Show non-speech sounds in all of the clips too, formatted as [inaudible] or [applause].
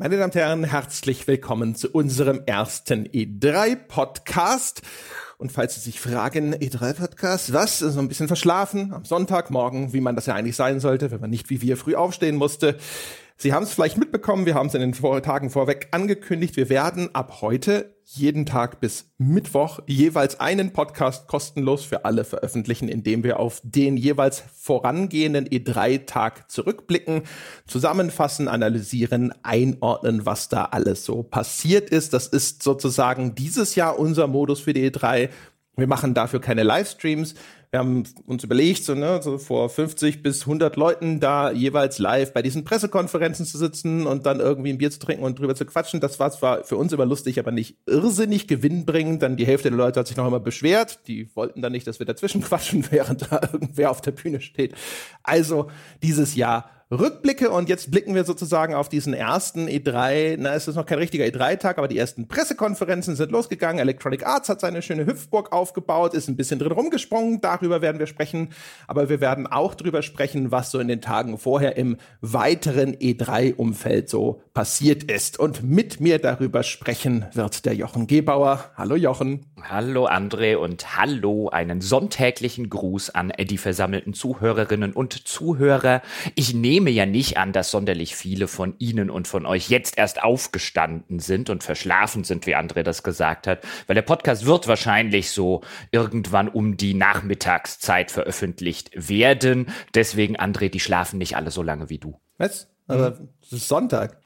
Meine Damen und Herren, herzlich willkommen zu unserem ersten E3-Podcast. Und falls Sie sich fragen, E3-Podcast, was? So ein bisschen verschlafen am Sonntagmorgen, wie man das ja eigentlich sein sollte, wenn man nicht wie wir früh aufstehen musste. Sie haben es vielleicht mitbekommen, wir haben es in den Vor Tagen vorweg angekündigt. Wir werden ab heute jeden Tag bis Mittwoch jeweils einen Podcast kostenlos für alle veröffentlichen, indem wir auf den jeweils vorangehenden E3-Tag zurückblicken, zusammenfassen, analysieren, einordnen, was da alles so passiert ist. Das ist sozusagen dieses Jahr unser Modus für die E3. Wir machen dafür keine Livestreams wir haben uns überlegt, so, ne, so vor 50 bis 100 Leuten da jeweils live bei diesen Pressekonferenzen zu sitzen und dann irgendwie ein Bier zu trinken und drüber zu quatschen. Das war zwar für uns immer lustig, aber nicht irrsinnig gewinnbringend. Dann die Hälfte der Leute hat sich noch immer beschwert. Die wollten dann nicht, dass wir dazwischen [laughs] quatschen, während da irgendwer auf der Bühne steht. Also dieses Jahr Rückblicke und jetzt blicken wir sozusagen auf diesen ersten E3. Na, es ist noch kein richtiger E3-Tag, aber die ersten Pressekonferenzen sind losgegangen. Electronic Arts hat seine schöne Hüpfburg aufgebaut, ist ein bisschen drin rumgesprungen. Darüber werden wir sprechen. Aber wir werden auch drüber sprechen, was so in den Tagen vorher im weiteren E3-Umfeld so passiert ist. Und mit mir darüber sprechen wird der Jochen Gebauer. Hallo Jochen. Hallo André und hallo einen sonntäglichen Gruß an die versammelten Zuhörerinnen und Zuhörer. Ich nehme nehme ja nicht an, dass sonderlich viele von Ihnen und von euch jetzt erst aufgestanden sind und verschlafen sind, wie André das gesagt hat, weil der Podcast wird wahrscheinlich so irgendwann um die Nachmittagszeit veröffentlicht werden. Deswegen, André, die schlafen nicht alle so lange wie du. Was? Aber es ist Sonntag.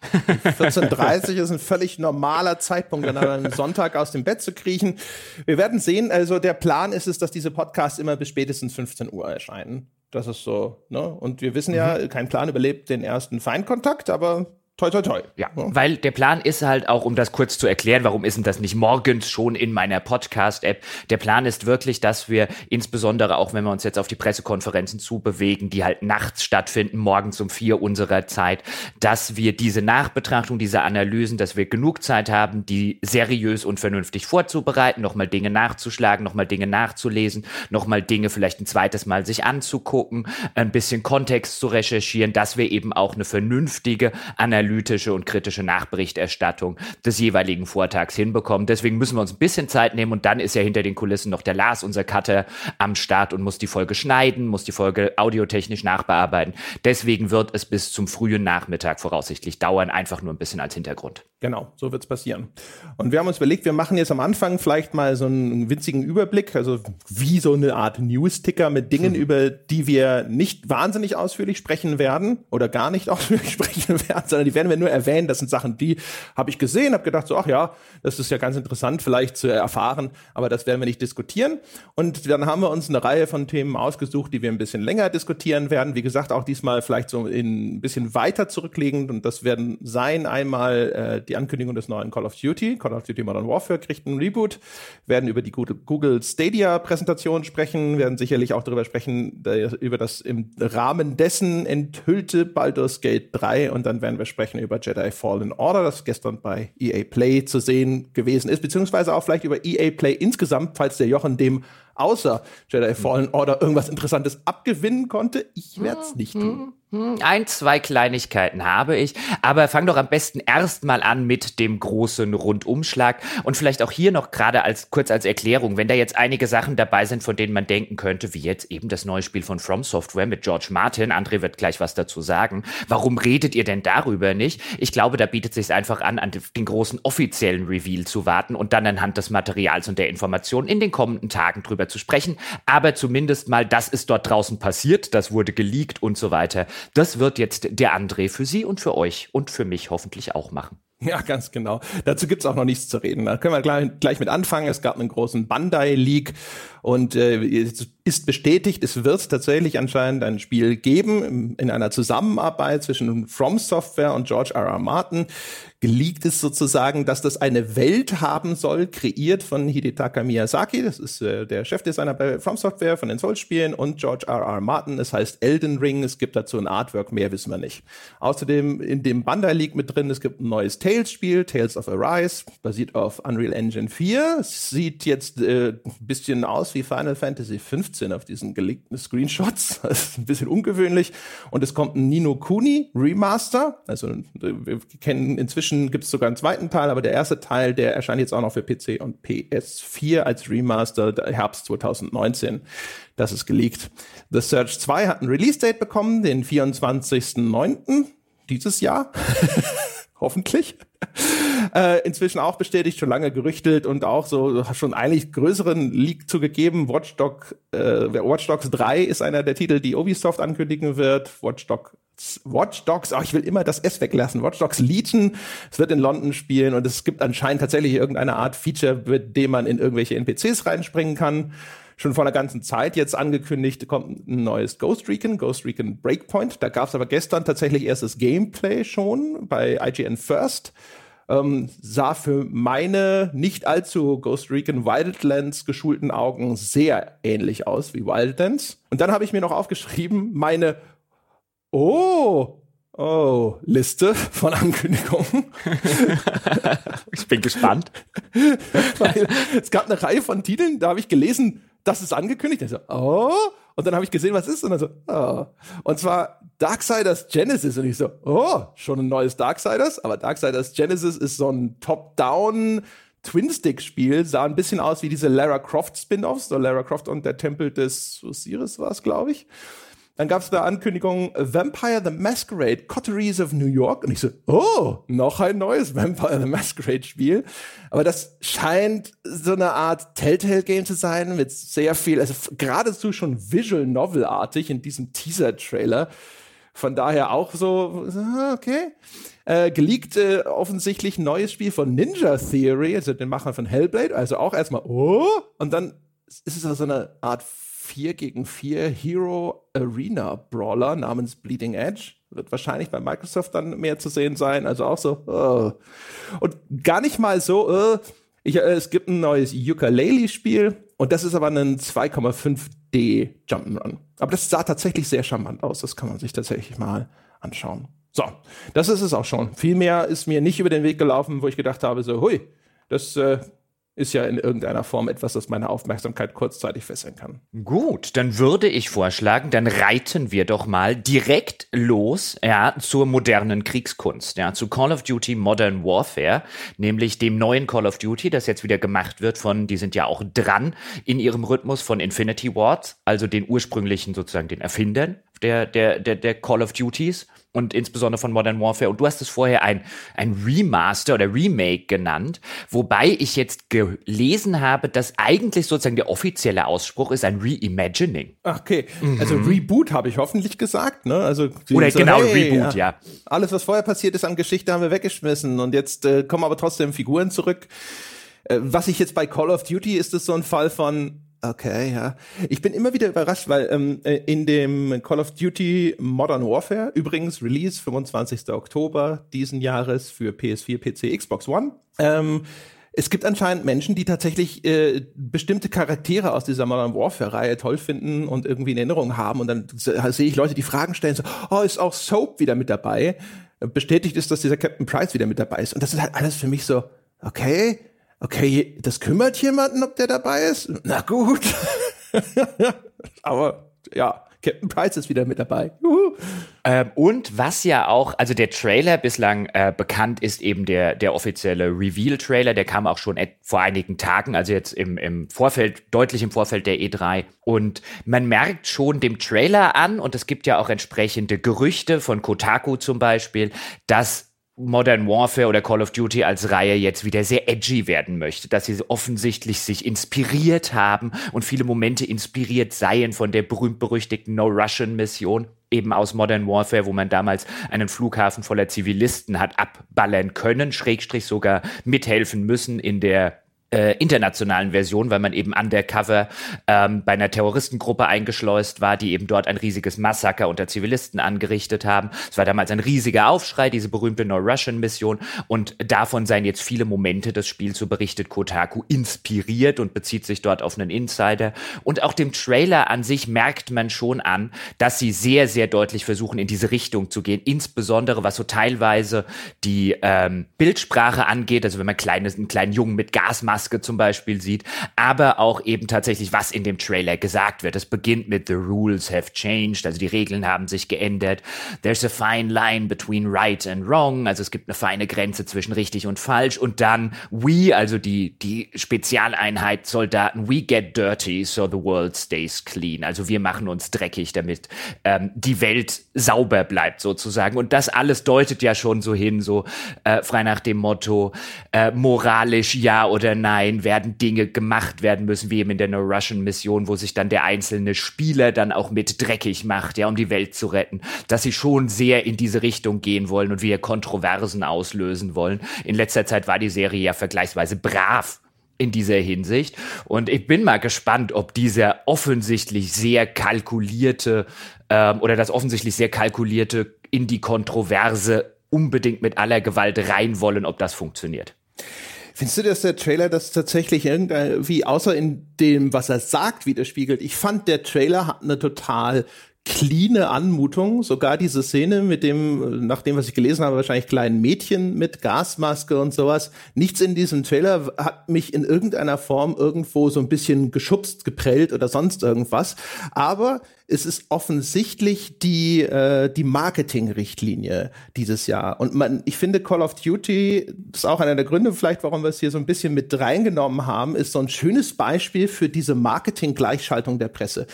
14.30 ist ein völlig normaler Zeitpunkt, dann am Sonntag aus dem Bett zu kriechen. Wir werden sehen. Also der Plan ist es, dass diese Podcasts immer bis spätestens 15 Uhr erscheinen. Das ist so, ne? Und wir wissen ja, mhm. kein Plan überlebt den ersten Feindkontakt, aber toi, toi, toi. Ja, weil der Plan ist halt auch, um das kurz zu erklären, warum ist denn das nicht morgens schon in meiner Podcast-App? Der Plan ist wirklich, dass wir insbesondere auch, wenn wir uns jetzt auf die Pressekonferenzen zubewegen, die halt nachts stattfinden, morgens um vier unserer Zeit, dass wir diese Nachbetrachtung, diese Analysen, dass wir genug Zeit haben, die seriös und vernünftig vorzubereiten, nochmal Dinge nachzuschlagen, nochmal Dinge nachzulesen, nochmal Dinge vielleicht ein zweites Mal sich anzugucken, ein bisschen Kontext zu recherchieren, dass wir eben auch eine vernünftige Analyse analytische und kritische Nachberichterstattung des jeweiligen Vortags hinbekommen. Deswegen müssen wir uns ein bisschen Zeit nehmen und dann ist ja hinter den Kulissen noch der Lars, unser Cutter, am Start und muss die Folge schneiden, muss die Folge audiotechnisch nachbearbeiten. Deswegen wird es bis zum frühen Nachmittag voraussichtlich dauern, einfach nur ein bisschen als Hintergrund. Genau, so wird es passieren. Und wir haben uns überlegt, wir machen jetzt am Anfang vielleicht mal so einen winzigen Überblick, also wie so eine Art News-Ticker mit Dingen, hm. über die wir nicht wahnsinnig ausführlich sprechen werden oder gar nicht [laughs] ausführlich sprechen werden, sondern die die werden wir nur erwähnen. Das sind Sachen, die habe ich gesehen, habe gedacht, so, ach ja, das ist ja ganz interessant vielleicht zu erfahren, aber das werden wir nicht diskutieren. Und dann haben wir uns eine Reihe von Themen ausgesucht, die wir ein bisschen länger diskutieren werden. Wie gesagt, auch diesmal vielleicht so in ein bisschen weiter zurückliegend. Und das werden sein einmal äh, die Ankündigung des neuen Call of Duty. Call of Duty Modern Warfare kriegt einen Reboot. werden über die Google Stadia Präsentation sprechen, werden sicherlich auch darüber sprechen, über das im Rahmen dessen enthüllte Baldur's Gate 3 und dann werden wir sprechen sprechen über Jedi Fallen Order, das gestern bei EA Play zu sehen gewesen ist, beziehungsweise auch vielleicht über EA Play insgesamt, falls der Jochen dem außer Jedi Fallen Order irgendwas Interessantes abgewinnen konnte. Ich werde es nicht tun. Hm, ein, zwei Kleinigkeiten habe ich, aber fang doch am besten erstmal an mit dem großen Rundumschlag und vielleicht auch hier noch gerade als kurz als Erklärung, wenn da jetzt einige Sachen dabei sind, von denen man denken könnte, wie jetzt eben das neue Spiel von From Software mit George Martin, André wird gleich was dazu sagen. Warum redet ihr denn darüber nicht? Ich glaube, da bietet sich einfach an, an den großen offiziellen Reveal zu warten und dann anhand des Materials und der Informationen in den kommenden Tagen drüber zu sprechen, aber zumindest mal, das ist dort draußen passiert, das wurde geleakt und so weiter. Das wird jetzt der André für Sie und für euch und für mich hoffentlich auch machen. Ja, ganz genau. Dazu gibt's auch noch nichts zu reden. Da können wir gleich, gleich mit anfangen. Es gab einen großen Bandai-Leak und äh, ist bestätigt, es wird tatsächlich anscheinend ein Spiel geben in einer Zusammenarbeit zwischen From Software und George R. R. Martin geleakt ist sozusagen, dass das eine Welt haben soll, kreiert von Hidetaka Miyazaki, das ist äh, der Chefdesigner bei From Software von den Souls-Spielen und George R. R. Martin. Es heißt Elden Ring, es gibt dazu ein Artwork, mehr wissen wir nicht. Außerdem in dem Bandai League mit drin, es gibt ein neues Tales-Spiel, Tales of Arise, basiert auf Unreal Engine 4. Sieht jetzt äh, ein bisschen aus wie Final Fantasy 15 auf diesen geleakten Screenshots. [laughs] Das ist ein bisschen ungewöhnlich. Und es kommt ein Nino Kuni Remaster. Also wir kennen inzwischen gibt es sogar einen zweiten Teil, aber der erste Teil, der erscheint jetzt auch noch für PC und PS4 als Remaster Herbst 2019. Das ist geleakt. The Search 2 hat ein Release-Date bekommen, den 24.09. dieses Jahr. [laughs] Hoffentlich. Äh, inzwischen auch bestätigt, schon lange gerüchtelt und auch so schon eigentlich größeren Leak zugegeben. Watchdog, äh, Watch Dogs 3 ist einer der Titel, die Ubisoft ankündigen wird. Watchdog Watch Dogs, oh, ich will immer das S weglassen. Watch Dogs Legion, es wird in London spielen und es gibt anscheinend tatsächlich irgendeine Art Feature, mit dem man in irgendwelche NPCs reinspringen kann. Schon vor einer ganzen Zeit jetzt angekündigt, kommt ein neues Ghost Recon, Ghost Recon Breakpoint. Da gab es aber gestern tatsächlich erst das Gameplay schon bei IGN First. Ähm, sah für meine nicht allzu Ghost Recon Wildlands geschulten Augen sehr ähnlich aus wie Wildlands. Und dann habe ich mir noch aufgeschrieben, meine Oh, Oh, Liste von Ankündigungen. [laughs] ich bin gespannt. Weil es gab eine Reihe von Titeln, da habe ich gelesen, das ist angekündigt. Ich so, oh. Und dann habe ich gesehen, was ist. Und dann so, oh. Und zwar Darksiders Genesis. Und ich so, oh, schon ein neues Darksiders. Aber Darksiders Genesis ist so ein Top-Down Twin-Stick-Spiel. Sah ein bisschen aus wie diese Lara Croft Spin-Offs. So Lara Croft und der Tempel des Osiris war es, glaube ich. Dann gab es da Ankündigung Vampire the Masquerade, Coteries of New York. Und ich so, oh, noch ein neues Vampire the Masquerade Spiel. Aber das scheint so eine Art Telltale-Game zu sein mit sehr viel, also geradezu schon Visual Novel-artig in diesem Teaser-Trailer. Von daher auch so, okay. Äh, geleakt äh, offensichtlich neues Spiel von Ninja Theory, also den Machern von Hellblade. Also auch erstmal, oh, und dann ist es so eine Art 4 gegen 4 Hero Arena Brawler namens Bleeding Edge. Wird wahrscheinlich bei Microsoft dann mehr zu sehen sein. Also auch so. Oh. Und gar nicht mal so. Oh. Ich, äh, es gibt ein neues Ukulele-Spiel und das ist aber ein 2,5D Jump'n'Run. Aber das sah tatsächlich sehr charmant aus. Das kann man sich tatsächlich mal anschauen. So, das ist es auch schon. Viel mehr ist mir nicht über den Weg gelaufen, wo ich gedacht habe, so, hui, das äh, ist ja in irgendeiner Form etwas, das meine Aufmerksamkeit kurzzeitig fesseln kann. Gut, dann würde ich vorschlagen, dann reiten wir doch mal direkt los, ja, zur modernen Kriegskunst, ja, zu Call of Duty Modern Warfare, nämlich dem neuen Call of Duty, das jetzt wieder gemacht wird von, die sind ja auch dran in ihrem Rhythmus von Infinity Ward, also den ursprünglichen sozusagen den Erfindern der, der, der, der Call of Duties und insbesondere von Modern Warfare. Und du hast es vorher ein, ein Remaster oder Remake genannt, wobei ich jetzt gelesen habe, dass eigentlich sozusagen der offizielle Ausspruch ist ein Reimagining. Okay, mhm. also Reboot habe ich hoffentlich gesagt, ne? Also oder so, genau hey, Reboot, ja. ja. Alles, was vorher passiert ist an Geschichte, haben wir weggeschmissen und jetzt äh, kommen aber trotzdem Figuren zurück. Äh, was ich jetzt bei Call of Duty ist, ist so ein Fall von Okay, ja. Ich bin immer wieder überrascht, weil ähm, äh, in dem Call of Duty Modern Warfare, übrigens Release 25. Oktober diesen Jahres für PS4, PC, Xbox One, ähm, es gibt anscheinend Menschen, die tatsächlich äh, bestimmte Charaktere aus dieser Modern Warfare-Reihe toll finden und irgendwie in Erinnerung haben. Und dann sehe ich Leute, die Fragen stellen, so, oh, ist auch Soap wieder mit dabei? Bestätigt ist, dass dieser Captain Price wieder mit dabei ist. Und das ist halt alles für mich so, okay, okay, das kümmert jemanden, ob der dabei ist? Na gut. [laughs] Aber ja, Captain Price ist wieder mit dabei. Ähm, und was ja auch, also der Trailer bislang äh, bekannt ist eben der, der offizielle Reveal-Trailer, der kam auch schon vor einigen Tagen, also jetzt im, im Vorfeld, deutlich im Vorfeld der E3. Und man merkt schon dem Trailer an, und es gibt ja auch entsprechende Gerüchte von Kotaku zum Beispiel, dass Modern Warfare oder Call of Duty als Reihe jetzt wieder sehr edgy werden möchte, dass sie offensichtlich sich inspiriert haben und viele Momente inspiriert seien von der berühmt-berüchtigten No-Russian-Mission eben aus Modern Warfare, wo man damals einen Flughafen voller Zivilisten hat abballern können, schrägstrich sogar mithelfen müssen in der äh, internationalen Version, weil man eben undercover ähm, bei einer Terroristengruppe eingeschleust war, die eben dort ein riesiges Massaker unter Zivilisten angerichtet haben. Es war damals ein riesiger Aufschrei, diese berühmte No-Russian-Mission und davon seien jetzt viele Momente des Spiels, so berichtet Kotaku, inspiriert und bezieht sich dort auf einen Insider. Und auch dem Trailer an sich merkt man schon an, dass sie sehr, sehr deutlich versuchen, in diese Richtung zu gehen, insbesondere was so teilweise die ähm, Bildsprache angeht, also wenn man kleines, einen kleinen Jungen mit Gasmaske Maske zum Beispiel sieht, aber auch eben tatsächlich, was in dem Trailer gesagt wird. Es beginnt mit The rules have changed, also die Regeln haben sich geändert. There's a fine line between right and wrong, also es gibt eine feine Grenze zwischen richtig und falsch. Und dann we, also die, die Spezialeinheit Soldaten, we get dirty so the world stays clean. Also wir machen uns dreckig, damit ähm, die Welt sauber bleibt sozusagen. Und das alles deutet ja schon so hin, so äh, frei nach dem Motto, äh, moralisch ja oder nein Nachhinein werden Dinge gemacht werden müssen, wie eben in der No Russian Mission, wo sich dann der einzelne Spieler dann auch mit dreckig macht, ja, um die Welt zu retten, dass sie schon sehr in diese Richtung gehen wollen und wir Kontroversen auslösen wollen. In letzter Zeit war die Serie ja vergleichsweise brav in dieser Hinsicht. Und ich bin mal gespannt, ob dieser offensichtlich sehr kalkulierte ähm, oder das offensichtlich sehr kalkulierte in die Kontroverse unbedingt mit aller Gewalt rein wollen, ob das funktioniert. Findest du, dass der Trailer das tatsächlich irgendwie, außer in dem, was er sagt, widerspiegelt? Ich fand, der Trailer hat eine total cleane Anmutung. Sogar diese Szene mit dem, nach dem, was ich gelesen habe, wahrscheinlich kleinen Mädchen mit Gasmaske und sowas. Nichts in diesem Trailer hat mich in irgendeiner Form irgendwo so ein bisschen geschubst, geprellt oder sonst irgendwas. Aber es ist offensichtlich die, äh, die Marketing-Richtlinie dieses Jahr. Und man, ich finde Call of Duty, das ist auch einer der Gründe vielleicht, warum wir es hier so ein bisschen mit reingenommen haben, ist so ein schönes Beispiel für diese Marketing-Gleichschaltung der Presse.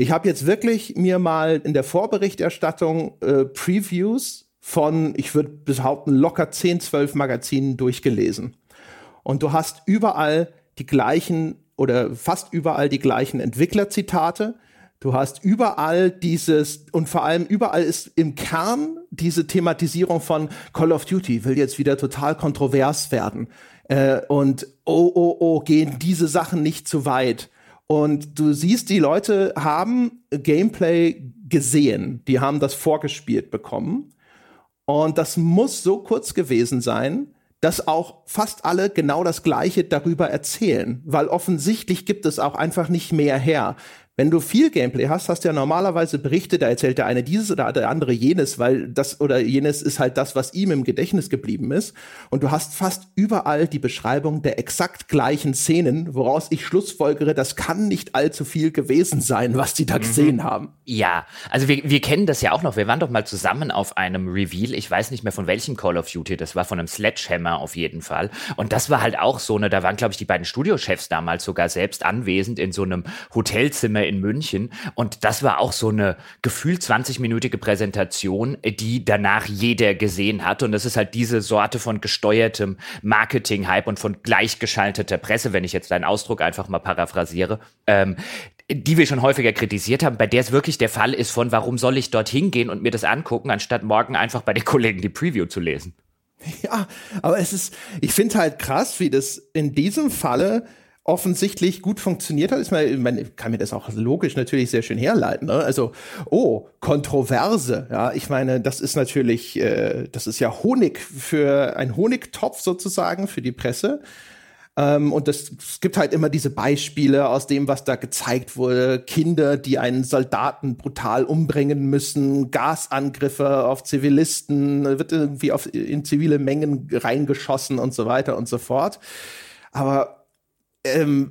Ich habe jetzt wirklich mir mal in der Vorberichterstattung äh, Previews von, ich würde behaupten, locker 10, 12 Magazinen durchgelesen. Und du hast überall die gleichen oder fast überall die gleichen Entwicklerzitate. Du hast überall dieses und vor allem überall ist im Kern diese Thematisierung von Call of Duty will jetzt wieder total kontrovers werden. Äh, und oh, oh, oh, gehen diese Sachen nicht zu weit. Und du siehst, die Leute haben Gameplay gesehen, die haben das vorgespielt bekommen. Und das muss so kurz gewesen sein, dass auch fast alle genau das Gleiche darüber erzählen, weil offensichtlich gibt es auch einfach nicht mehr her. Wenn du viel Gameplay hast, hast du ja normalerweise Berichte, da erzählt der eine dieses oder der andere jenes, weil das oder jenes ist halt das, was ihm im Gedächtnis geblieben ist. Und du hast fast überall die Beschreibung der exakt gleichen Szenen, woraus ich schlussfolgere, das kann nicht allzu viel gewesen sein, was die da mhm. gesehen haben. Ja, also wir, wir kennen das ja auch noch. Wir waren doch mal zusammen auf einem Reveal. Ich weiß nicht mehr von welchem Call of Duty. Das war von einem Sledgehammer auf jeden Fall. Und das war halt auch so eine, da waren, glaube ich, die beiden Studiochefs damals sogar selbst anwesend in so einem Hotelzimmer in München. Und das war auch so eine gefühlt 20-minütige Präsentation, die danach jeder gesehen hat. Und das ist halt diese Sorte von gesteuertem Marketing-Hype und von gleichgeschalteter Presse, wenn ich jetzt deinen Ausdruck einfach mal paraphrasiere. Ähm, die wir schon häufiger kritisiert haben, bei der es wirklich der Fall ist von, warum soll ich dorthin gehen und mir das angucken, anstatt morgen einfach bei den Kollegen die Preview zu lesen. Ja, aber es ist, ich finde halt krass, wie das in diesem Falle offensichtlich gut funktioniert hat, ist man, man kann mir das auch logisch natürlich sehr schön herleiten. Ne? Also, oh, Kontroverse, ja, ich meine, das ist natürlich, äh, das ist ja Honig für ein Honigtopf sozusagen für die Presse. Ähm, und das, es gibt halt immer diese Beispiele aus dem, was da gezeigt wurde. Kinder, die einen Soldaten brutal umbringen müssen, Gasangriffe auf Zivilisten, wird irgendwie auf, in zivile Mengen reingeschossen und so weiter und so fort. Aber ähm,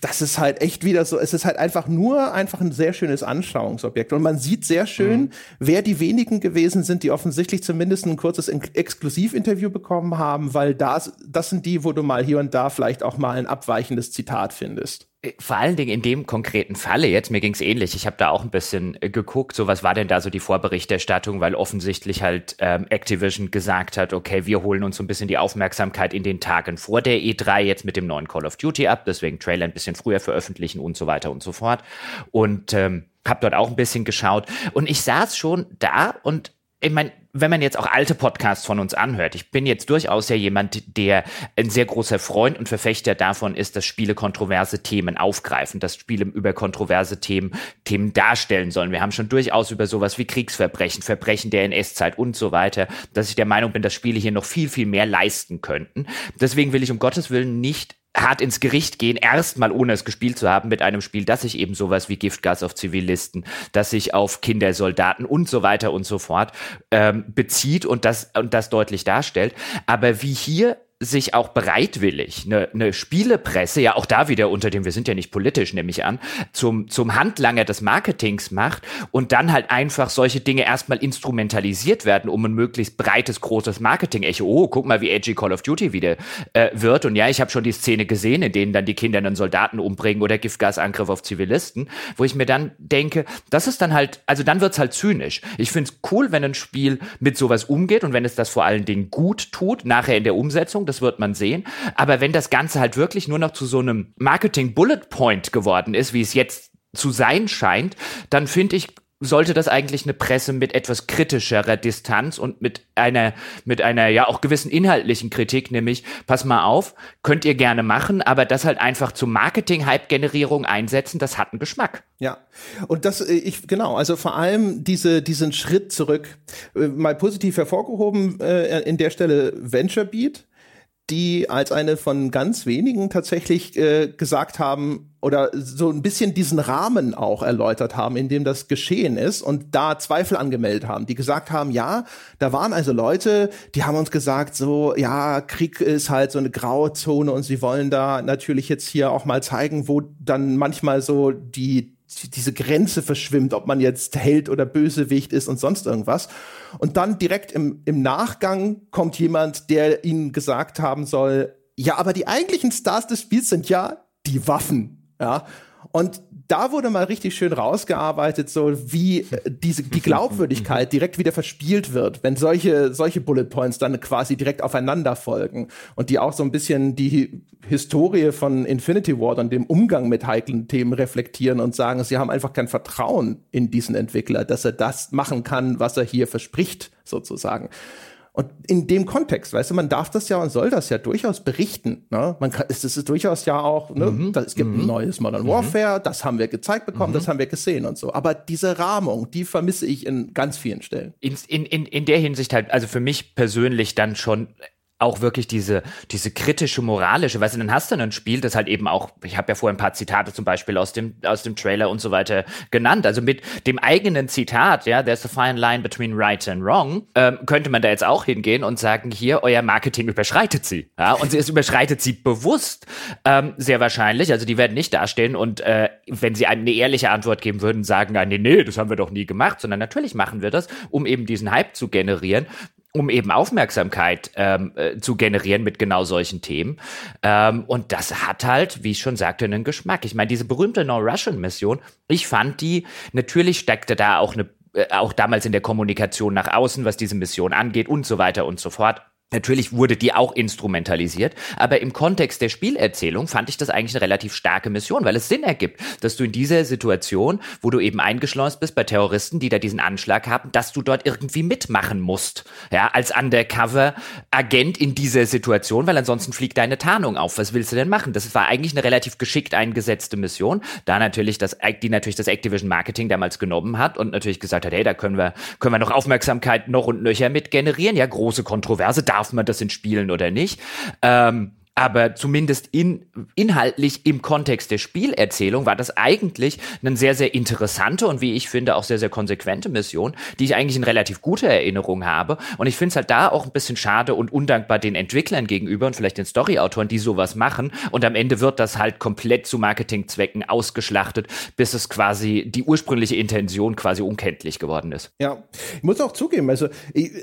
das ist halt echt wieder so, es ist halt einfach nur einfach ein sehr schönes Anschauungsobjekt. Und man sieht sehr schön, mhm. wer die wenigen gewesen sind, die offensichtlich zumindest ein kurzes Exklusivinterview bekommen haben, weil das, das sind die, wo du mal hier und da vielleicht auch mal ein abweichendes Zitat findest vor allen Dingen in dem konkreten Falle jetzt, mir ging's ähnlich. Ich habe da auch ein bisschen äh, geguckt, so was war denn da so die Vorberichterstattung, weil offensichtlich halt ähm, Activision gesagt hat, okay, wir holen uns so ein bisschen die Aufmerksamkeit in den Tagen vor der E3 jetzt mit dem neuen Call of Duty ab, deswegen Trailer ein bisschen früher veröffentlichen und so weiter und so fort. Und ähm, habe dort auch ein bisschen geschaut und ich saß schon da und ich meine, wenn man jetzt auch alte Podcasts von uns anhört, ich bin jetzt durchaus ja jemand, der ein sehr großer Freund und Verfechter davon ist, dass Spiele kontroverse Themen aufgreifen, dass Spiele über kontroverse Themen Themen darstellen sollen. Wir haben schon durchaus über sowas wie Kriegsverbrechen, Verbrechen der NS-Zeit und so weiter, dass ich der Meinung bin, dass Spiele hier noch viel, viel mehr leisten könnten. Deswegen will ich um Gottes Willen nicht hart ins Gericht gehen, erstmal ohne es gespielt zu haben, mit einem Spiel, das sich eben sowas wie Giftgas auf Zivilisten, das sich auf Kindersoldaten und so weiter und so fort ähm, bezieht und das, und das deutlich darstellt. Aber wie hier sich auch bereitwillig eine, eine Spielepresse, ja auch da wieder unter dem, wir sind ja nicht politisch, nehme ich an, zum, zum Handlanger des Marketings macht und dann halt einfach solche Dinge erstmal instrumentalisiert werden, um ein möglichst breites, großes Marketing-Echo. Oh, guck mal, wie edgy Call of Duty wieder äh, wird. Und ja, ich habe schon die Szene gesehen, in denen dann die Kinder einen Soldaten umbringen oder Giftgasangriff auf Zivilisten, wo ich mir dann denke, das ist dann halt, also dann wird's halt zynisch. Ich finde es cool, wenn ein Spiel mit sowas umgeht und wenn es das vor allen Dingen gut tut, nachher in der Umsetzung das wird man sehen. Aber wenn das Ganze halt wirklich nur noch zu so einem Marketing-Bullet Point geworden ist, wie es jetzt zu sein scheint, dann finde ich, sollte das eigentlich eine Presse mit etwas kritischerer Distanz und mit einer, mit einer ja auch gewissen inhaltlichen Kritik, nämlich, pass mal auf, könnt ihr gerne machen, aber das halt einfach zur Marketing-Hype-Generierung einsetzen, das hat einen Geschmack. Ja, und das, äh, ich, genau, also vor allem diese, diesen Schritt zurück, äh, mal positiv hervorgehoben, äh, in der Stelle VentureBeat, die als eine von ganz wenigen tatsächlich äh, gesagt haben oder so ein bisschen diesen Rahmen auch erläutert haben, in dem das geschehen ist und da Zweifel angemeldet haben, die gesagt haben, ja, da waren also Leute, die haben uns gesagt, so, ja, Krieg ist halt so eine graue Zone und sie wollen da natürlich jetzt hier auch mal zeigen, wo dann manchmal so die diese Grenze verschwimmt, ob man jetzt Held oder Bösewicht ist und sonst irgendwas. Und dann direkt im, im Nachgang kommt jemand, der ihnen gesagt haben soll, ja, aber die eigentlichen Stars des Spiels sind ja die Waffen. Ja. Und da wurde mal richtig schön rausgearbeitet, so wie äh, diese, die [laughs] Glaubwürdigkeit direkt wieder verspielt wird, wenn solche, solche Bullet Points dann quasi direkt aufeinander folgen und die auch so ein bisschen die Historie von Infinity Ward und dem Umgang mit heiklen Themen reflektieren und sagen, sie haben einfach kein Vertrauen in diesen Entwickler, dass er das machen kann, was er hier verspricht, sozusagen. Und in dem Kontext, weißt du, man darf das ja und soll das ja durchaus berichten. Ne? Man kann, es ist durchaus ja auch, ne, mhm. es gibt mhm. ein neues Modern mhm. Warfare, mhm. das haben wir gezeigt bekommen, das mhm. haben wir gesehen und so. Aber diese Rahmung, die vermisse ich in ganz vielen Stellen. In, in, in, in der Hinsicht halt, also für mich persönlich dann schon auch wirklich diese, diese kritische, moralische, weißt du, dann hast du ein Spiel, das halt eben auch, ich habe ja vorher ein paar Zitate zum Beispiel aus dem, aus dem Trailer und so weiter genannt, also mit dem eigenen Zitat, ja, there's a fine line between right and wrong, ähm, könnte man da jetzt auch hingehen und sagen, hier, euer Marketing überschreitet sie, ja, und es überschreitet sie bewusst, ähm, sehr wahrscheinlich, also die werden nicht dastehen und äh, wenn sie eine ehrliche Antwort geben würden, sagen, ah, nee, nee, das haben wir doch nie gemacht, sondern natürlich machen wir das, um eben diesen Hype zu generieren um eben Aufmerksamkeit ähm, äh, zu generieren mit genau solchen Themen. Ähm, und das hat halt, wie ich schon sagte, einen Geschmack. Ich meine, diese berühmte No-Russian-Mission, ich fand die, natürlich steckte da auch eine äh, auch damals in der Kommunikation nach außen, was diese Mission angeht und so weiter und so fort Natürlich wurde die auch instrumentalisiert, aber im Kontext der Spielerzählung fand ich das eigentlich eine relativ starke Mission, weil es Sinn ergibt, dass du in dieser Situation, wo du eben eingeschleust bist bei Terroristen, die da diesen Anschlag haben, dass du dort irgendwie mitmachen musst, ja, als Undercover-Agent in dieser Situation, weil ansonsten fliegt deine Tarnung auf. Was willst du denn machen? Das war eigentlich eine relativ geschickt eingesetzte Mission, da natürlich das, die natürlich das Activision Marketing damals genommen hat und natürlich gesagt hat, hey, da können wir, können wir noch Aufmerksamkeit noch und nöcher mit generieren, ja, große Kontroverse, da darf man das in Spielen oder nicht. Ähm, aber zumindest in, inhaltlich im Kontext der Spielerzählung war das eigentlich eine sehr, sehr interessante und wie ich finde auch sehr, sehr konsequente Mission, die ich eigentlich in relativ guter Erinnerung habe. Und ich finde es halt da auch ein bisschen schade und undankbar den Entwicklern gegenüber und vielleicht den Storyautoren, die sowas machen. Und am Ende wird das halt komplett zu Marketingzwecken ausgeschlachtet, bis es quasi die ursprüngliche Intention quasi unkenntlich geworden ist. Ja, ich muss auch zugeben, also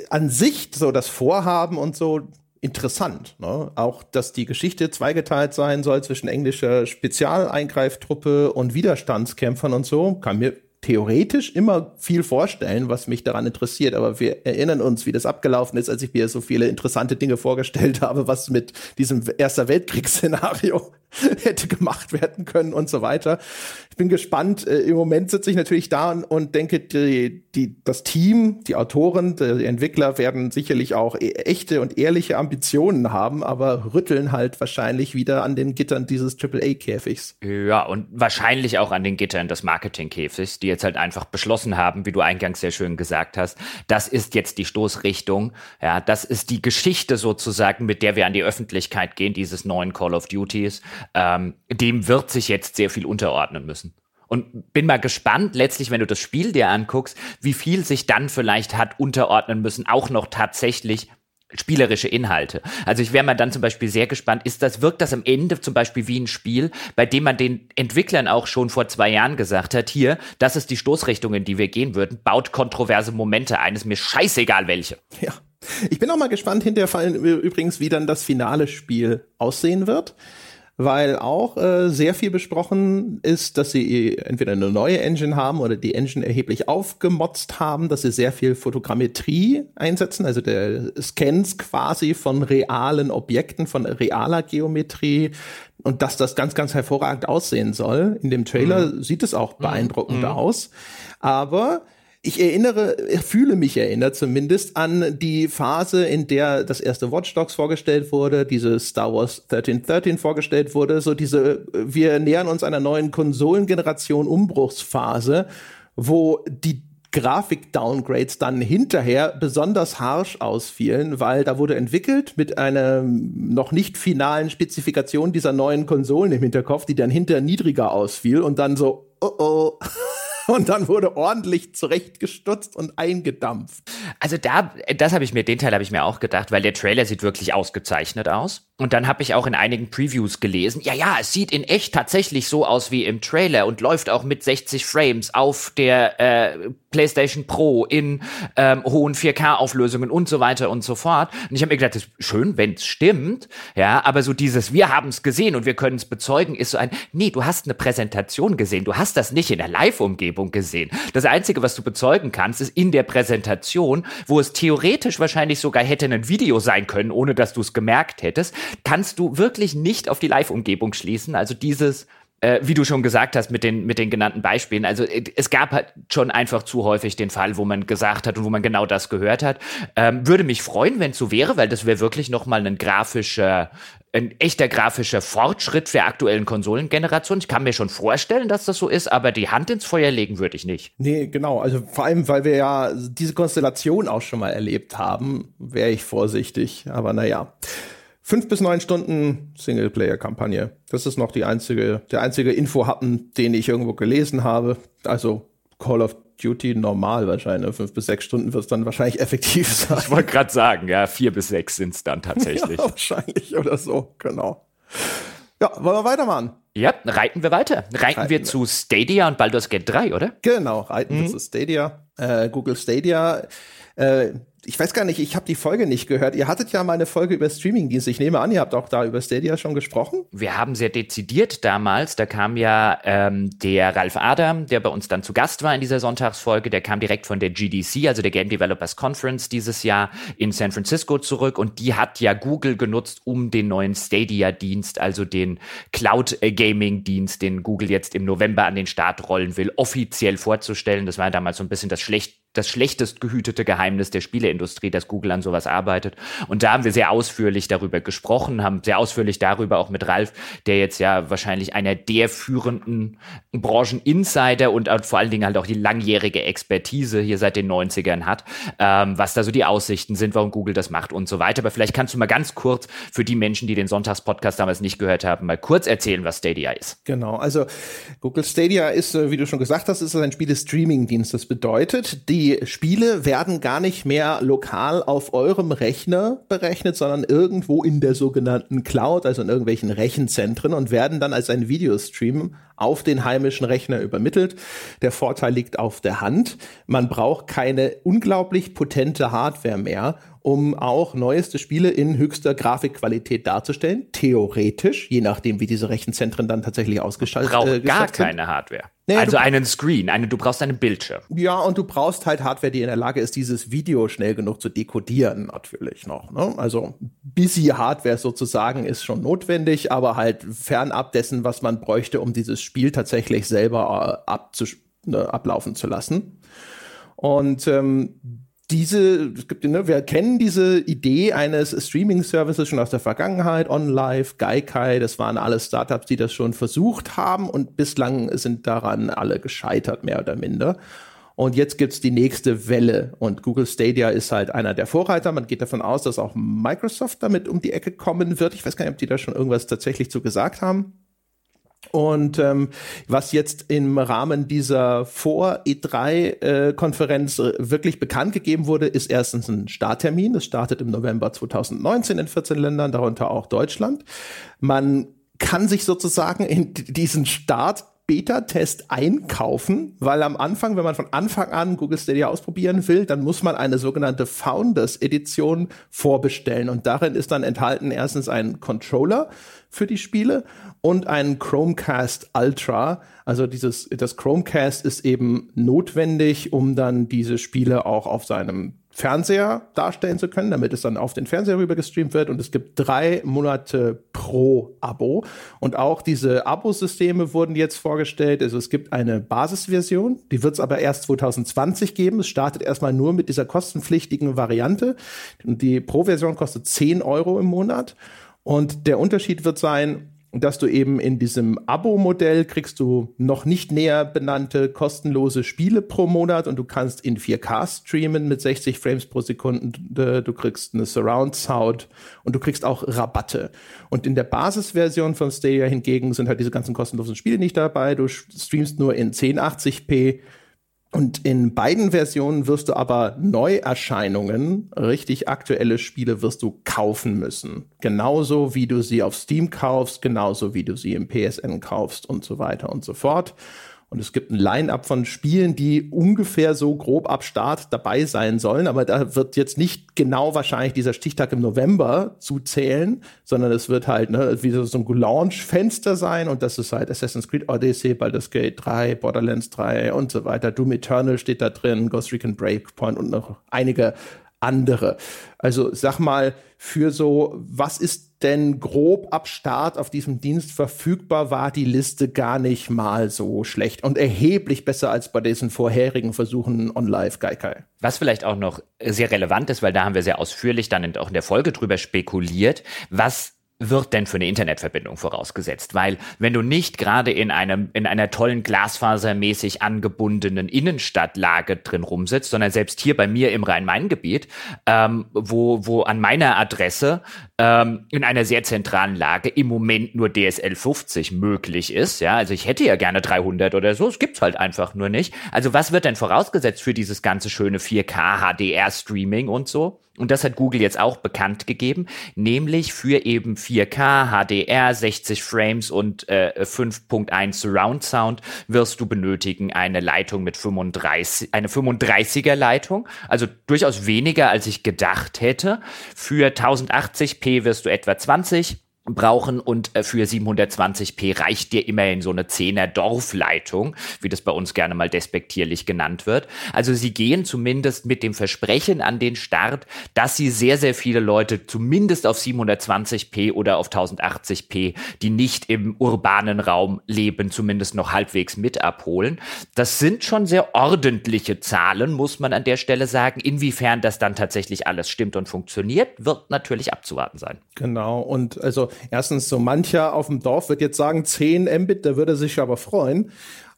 an sich so das Vorhaben und so, interessant. Ne? Auch, dass die Geschichte zweigeteilt sein soll zwischen englischer Spezialeingreiftruppe und Widerstandskämpfern und so, kann mir theoretisch immer viel vorstellen, was mich daran interessiert. Aber wir erinnern uns, wie das abgelaufen ist, als ich mir so viele interessante Dinge vorgestellt [laughs] habe, was mit diesem Erster Weltkriegsszenario [laughs] hätte gemacht werden können und so weiter. Ich bin gespannt. Äh, Im Moment sitze ich natürlich da und, und denke, die, die, das Team, die Autoren, die Entwickler werden sicherlich auch e echte und ehrliche Ambitionen haben, aber rütteln halt wahrscheinlich wieder an den Gittern dieses AAA-Käfigs. Ja, und wahrscheinlich auch an den Gittern des Marketing-Käfigs, die jetzt halt einfach beschlossen haben, wie du eingangs sehr schön gesagt hast, das ist jetzt die Stoßrichtung. Ja, das ist die Geschichte sozusagen, mit der wir an die Öffentlichkeit gehen, dieses neuen Call of Duties ähm, dem wird sich jetzt sehr viel unterordnen müssen. Und bin mal gespannt, letztlich, wenn du das Spiel dir anguckst, wie viel sich dann vielleicht hat unterordnen müssen, auch noch tatsächlich spielerische Inhalte. Also ich wäre mal dann zum Beispiel sehr gespannt, ist das, wirkt das am Ende zum Beispiel wie ein Spiel, bei dem man den Entwicklern auch schon vor zwei Jahren gesagt hat, hier, das ist die Stoßrichtung, in die wir gehen würden, baut kontroverse Momente ein, ist mir scheißegal welche. Ja. Ich bin auch mal gespannt hinterher übrigens, wie dann das finale Spiel aussehen wird weil auch äh, sehr viel besprochen ist, dass sie entweder eine neue Engine haben oder die Engine erheblich aufgemotzt haben, dass sie sehr viel Fotogrammetrie einsetzen, also der Scans quasi von realen Objekten, von realer Geometrie und dass das ganz, ganz hervorragend aussehen soll. In dem Trailer mhm. sieht es auch beeindruckend mhm. aus, aber ich erinnere, fühle mich erinnert zumindest an die Phase, in der das erste Watch Dogs vorgestellt wurde, diese Star Wars 1313 vorgestellt wurde, so diese, wir nähern uns einer neuen Konsolengeneration Umbruchsphase, wo die Grafik-Downgrades dann hinterher besonders harsh ausfielen, weil da wurde entwickelt mit einer noch nicht finalen Spezifikation dieser neuen Konsolen im Hinterkopf, die dann hinterher niedriger ausfiel und dann so, oh oh. [laughs] und dann wurde ordentlich zurechtgestutzt und eingedampft. Also da, das habe ich mir, den Teil habe ich mir auch gedacht, weil der Trailer sieht wirklich ausgezeichnet aus. Und dann habe ich auch in einigen Previews gelesen, ja, ja, es sieht in echt tatsächlich so aus wie im Trailer und läuft auch mit 60 Frames auf der äh, PlayStation Pro in ähm, hohen 4K-Auflösungen und so weiter und so fort. Und ich habe mir gedacht, das ist schön, wenn es stimmt, ja, aber so dieses, wir haben es gesehen und wir können es bezeugen, ist so ein, nee, du hast eine Präsentation gesehen, du hast das nicht in der Live-Umgebung gesehen. Das Einzige, was du bezeugen kannst, ist in der Präsentation, wo es theoretisch wahrscheinlich sogar hätte ein Video sein können, ohne dass du es gemerkt hättest kannst du wirklich nicht auf die Live-Umgebung schließen. Also dieses, äh, wie du schon gesagt hast mit den, mit den genannten Beispielen, also äh, es gab halt schon einfach zu häufig den Fall, wo man gesagt hat und wo man genau das gehört hat. Ähm, würde mich freuen, wenn es so wäre, weil das wäre wirklich nochmal ein grafischer, ein echter grafischer Fortschritt der aktuellen Konsolengeneration. Ich kann mir schon vorstellen, dass das so ist, aber die Hand ins Feuer legen würde ich nicht. Nee, genau. Also vor allem, weil wir ja diese Konstellation auch schon mal erlebt haben, wäre ich vorsichtig. Aber naja fünf bis neun Stunden Singleplayer-Kampagne. Das ist noch die einzige, der einzige Info-Happen, den ich irgendwo gelesen habe. Also Call of Duty normal wahrscheinlich. Fünf bis sechs Stunden wird es dann wahrscheinlich [laughs] effektiv sein. Ich wollte gerade sagen, ja, vier bis sechs sind es dann tatsächlich. ja, wahrscheinlich oder so, genau. Ja, wollen wir weitermachen? Ja, reiten wir weiter. Reiten, reiten wir zu Stadia und Baldur's Gate 3, oder? Genau, reiten mhm. wir zu Stadia. Äh, Google Stadia. Äh, ich weiß gar nicht, ich habe die Folge nicht gehört. Ihr hattet ja mal eine Folge über Streamingdienste. Ich nehme an, ihr habt auch da über Stadia schon gesprochen. Wir haben sehr dezidiert damals, da kam ja ähm, der Ralf Adam, der bei uns dann zu Gast war in dieser Sonntagsfolge, der kam direkt von der GDC, also der Game Developers Conference dieses Jahr in San Francisco zurück und die hat ja Google genutzt, um den neuen Stadia-Dienst, also den Cloud-Gaming-Dienst, den Google jetzt im November an den Start rollen will, offiziell vorzustellen. Das war damals so ein bisschen das schlecht das schlechtest gehütete Geheimnis der Spieleindustrie, dass Google an sowas arbeitet. Und da haben wir sehr ausführlich darüber gesprochen, haben sehr ausführlich darüber auch mit Ralf, der jetzt ja wahrscheinlich einer der führenden Brancheninsider und vor allen Dingen halt auch die langjährige Expertise hier seit den 90ern hat, ähm, was da so die Aussichten sind, warum Google das macht und so weiter. Aber vielleicht kannst du mal ganz kurz für die Menschen, die den Sonntagspodcast damals nicht gehört haben, mal kurz erzählen, was Stadia ist. Genau, also Google Stadia ist, äh, wie du schon gesagt hast, ist ein Spiele-Streaming-Dienst. Das bedeutet, die die Spiele werden gar nicht mehr lokal auf eurem Rechner berechnet, sondern irgendwo in der sogenannten Cloud, also in irgendwelchen Rechenzentren und werden dann als ein Videostream auf den heimischen Rechner übermittelt. Der Vorteil liegt auf der Hand. Man braucht keine unglaublich potente Hardware mehr, um auch neueste Spiele in höchster Grafikqualität darzustellen. Theoretisch, je nachdem, wie diese Rechenzentren dann tatsächlich ausgeschaltet sind. Braucht äh, gar keine Hardware. Nee, also einen Screen, eine, du brauchst einen Bildschirm. Ja, und du brauchst halt Hardware, die in der Lage ist, dieses Video schnell genug zu dekodieren, natürlich noch. Ne? Also busy Hardware sozusagen ist schon notwendig, aber halt fernab dessen, was man bräuchte, um dieses Spiel tatsächlich selber äh, ne, ablaufen zu lassen. Und ähm, diese, es gibt, ne, wir kennen diese Idee eines Streaming-Services schon aus der Vergangenheit, OnLive, Gaikai, das waren alle Startups, die das schon versucht haben und bislang sind daran alle gescheitert, mehr oder minder. Und jetzt gibt's die nächste Welle und Google Stadia ist halt einer der Vorreiter. Man geht davon aus, dass auch Microsoft damit um die Ecke kommen wird. Ich weiß gar nicht, ob die da schon irgendwas tatsächlich zu gesagt haben. Und ähm, was jetzt im Rahmen dieser Vor-E3-Konferenz äh, wirklich bekannt gegeben wurde, ist erstens ein Starttermin. Das startet im November 2019 in 14 Ländern, darunter auch Deutschland. Man kann sich sozusagen in diesen Start Beta-Test einkaufen, weil am Anfang, wenn man von Anfang an Google Stadia ausprobieren will, dann muss man eine sogenannte Founders-Edition vorbestellen. Und darin ist dann enthalten erstens ein Controller für die Spiele und ein Chromecast Ultra. Also dieses, das Chromecast ist eben notwendig, um dann diese Spiele auch auf seinem Fernseher darstellen zu können, damit es dann auf den Fernseher rüber gestreamt wird. Und es gibt drei Monate pro Abo. Und auch diese Abo-Systeme wurden jetzt vorgestellt. Also es gibt eine Basisversion, die wird es aber erst 2020 geben. Es startet erstmal nur mit dieser kostenpflichtigen Variante. Und die Pro-Version kostet 10 Euro im Monat. Und der Unterschied wird sein, dass du eben in diesem Abo-Modell kriegst du noch nicht näher benannte kostenlose Spiele pro Monat und du kannst in 4K streamen mit 60 Frames pro Sekunde. Du kriegst eine Surround Sound und du kriegst auch Rabatte. Und in der Basisversion von Stadia hingegen sind halt diese ganzen kostenlosen Spiele nicht dabei. Du streamst nur in 1080p und in beiden Versionen wirst du aber Neuerscheinungen, richtig aktuelle Spiele wirst du kaufen müssen. Genauso wie du sie auf Steam kaufst, genauso wie du sie im PSN kaufst und so weiter und so fort. Und es gibt ein Line-up von Spielen, die ungefähr so grob ab Start dabei sein sollen. Aber da wird jetzt nicht genau wahrscheinlich dieser Stichtag im November zuzählen, sondern es wird halt ne, wie so ein Launch-Fenster sein. Und das ist halt Assassin's Creed Odyssey, Baldur's Gate 3, Borderlands 3 und so weiter. Doom Eternal steht da drin, Ghost Recon Breakpoint und noch einige andere. Also sag mal, für so, was ist denn grob ab Start auf diesem Dienst verfügbar, war die Liste gar nicht mal so schlecht und erheblich besser als bei diesen vorherigen Versuchen on Live Gaikai. Was vielleicht auch noch sehr relevant ist, weil da haben wir sehr ausführlich dann auch in der Folge drüber spekuliert, was wird denn für eine Internetverbindung vorausgesetzt? Weil wenn du nicht gerade in einem in einer tollen glasfasermäßig angebundenen Innenstadtlage drin rumsitzt, sondern selbst hier bei mir im Rhein-Main-Gebiet, ähm, wo wo an meiner Adresse ähm, in einer sehr zentralen Lage im Moment nur DSL 50 möglich ist, ja, also ich hätte ja gerne 300 oder so, es gibt's halt einfach nur nicht. Also was wird denn vorausgesetzt für dieses ganze schöne 4K HDR Streaming und so? Und das hat Google jetzt auch bekannt gegeben, nämlich für eben 4K, HDR, 60 Frames und äh, 5.1 Surround Sound wirst du benötigen eine Leitung mit 35, eine 35er Leitung, also durchaus weniger als ich gedacht hätte. Für 1080p wirst du etwa 20 brauchen und äh, für 720p reicht dir immerhin so eine 10er Dorfleitung, wie das bei uns gerne mal despektierlich genannt wird. Also sie gehen zumindest mit dem Versprechen an den Start, dass sie sehr, sehr viele Leute zumindest auf 720p oder auf 1080p, die nicht im urbanen Raum leben, zumindest noch halbwegs mit abholen. Das sind schon sehr ordentliche Zahlen, muss man an der Stelle sagen. Inwiefern das dann tatsächlich alles stimmt und funktioniert, wird natürlich abzuwarten sein. Genau. Und also erstens, so mancher auf dem Dorf wird jetzt sagen 10 Mbit, der würde sich aber freuen.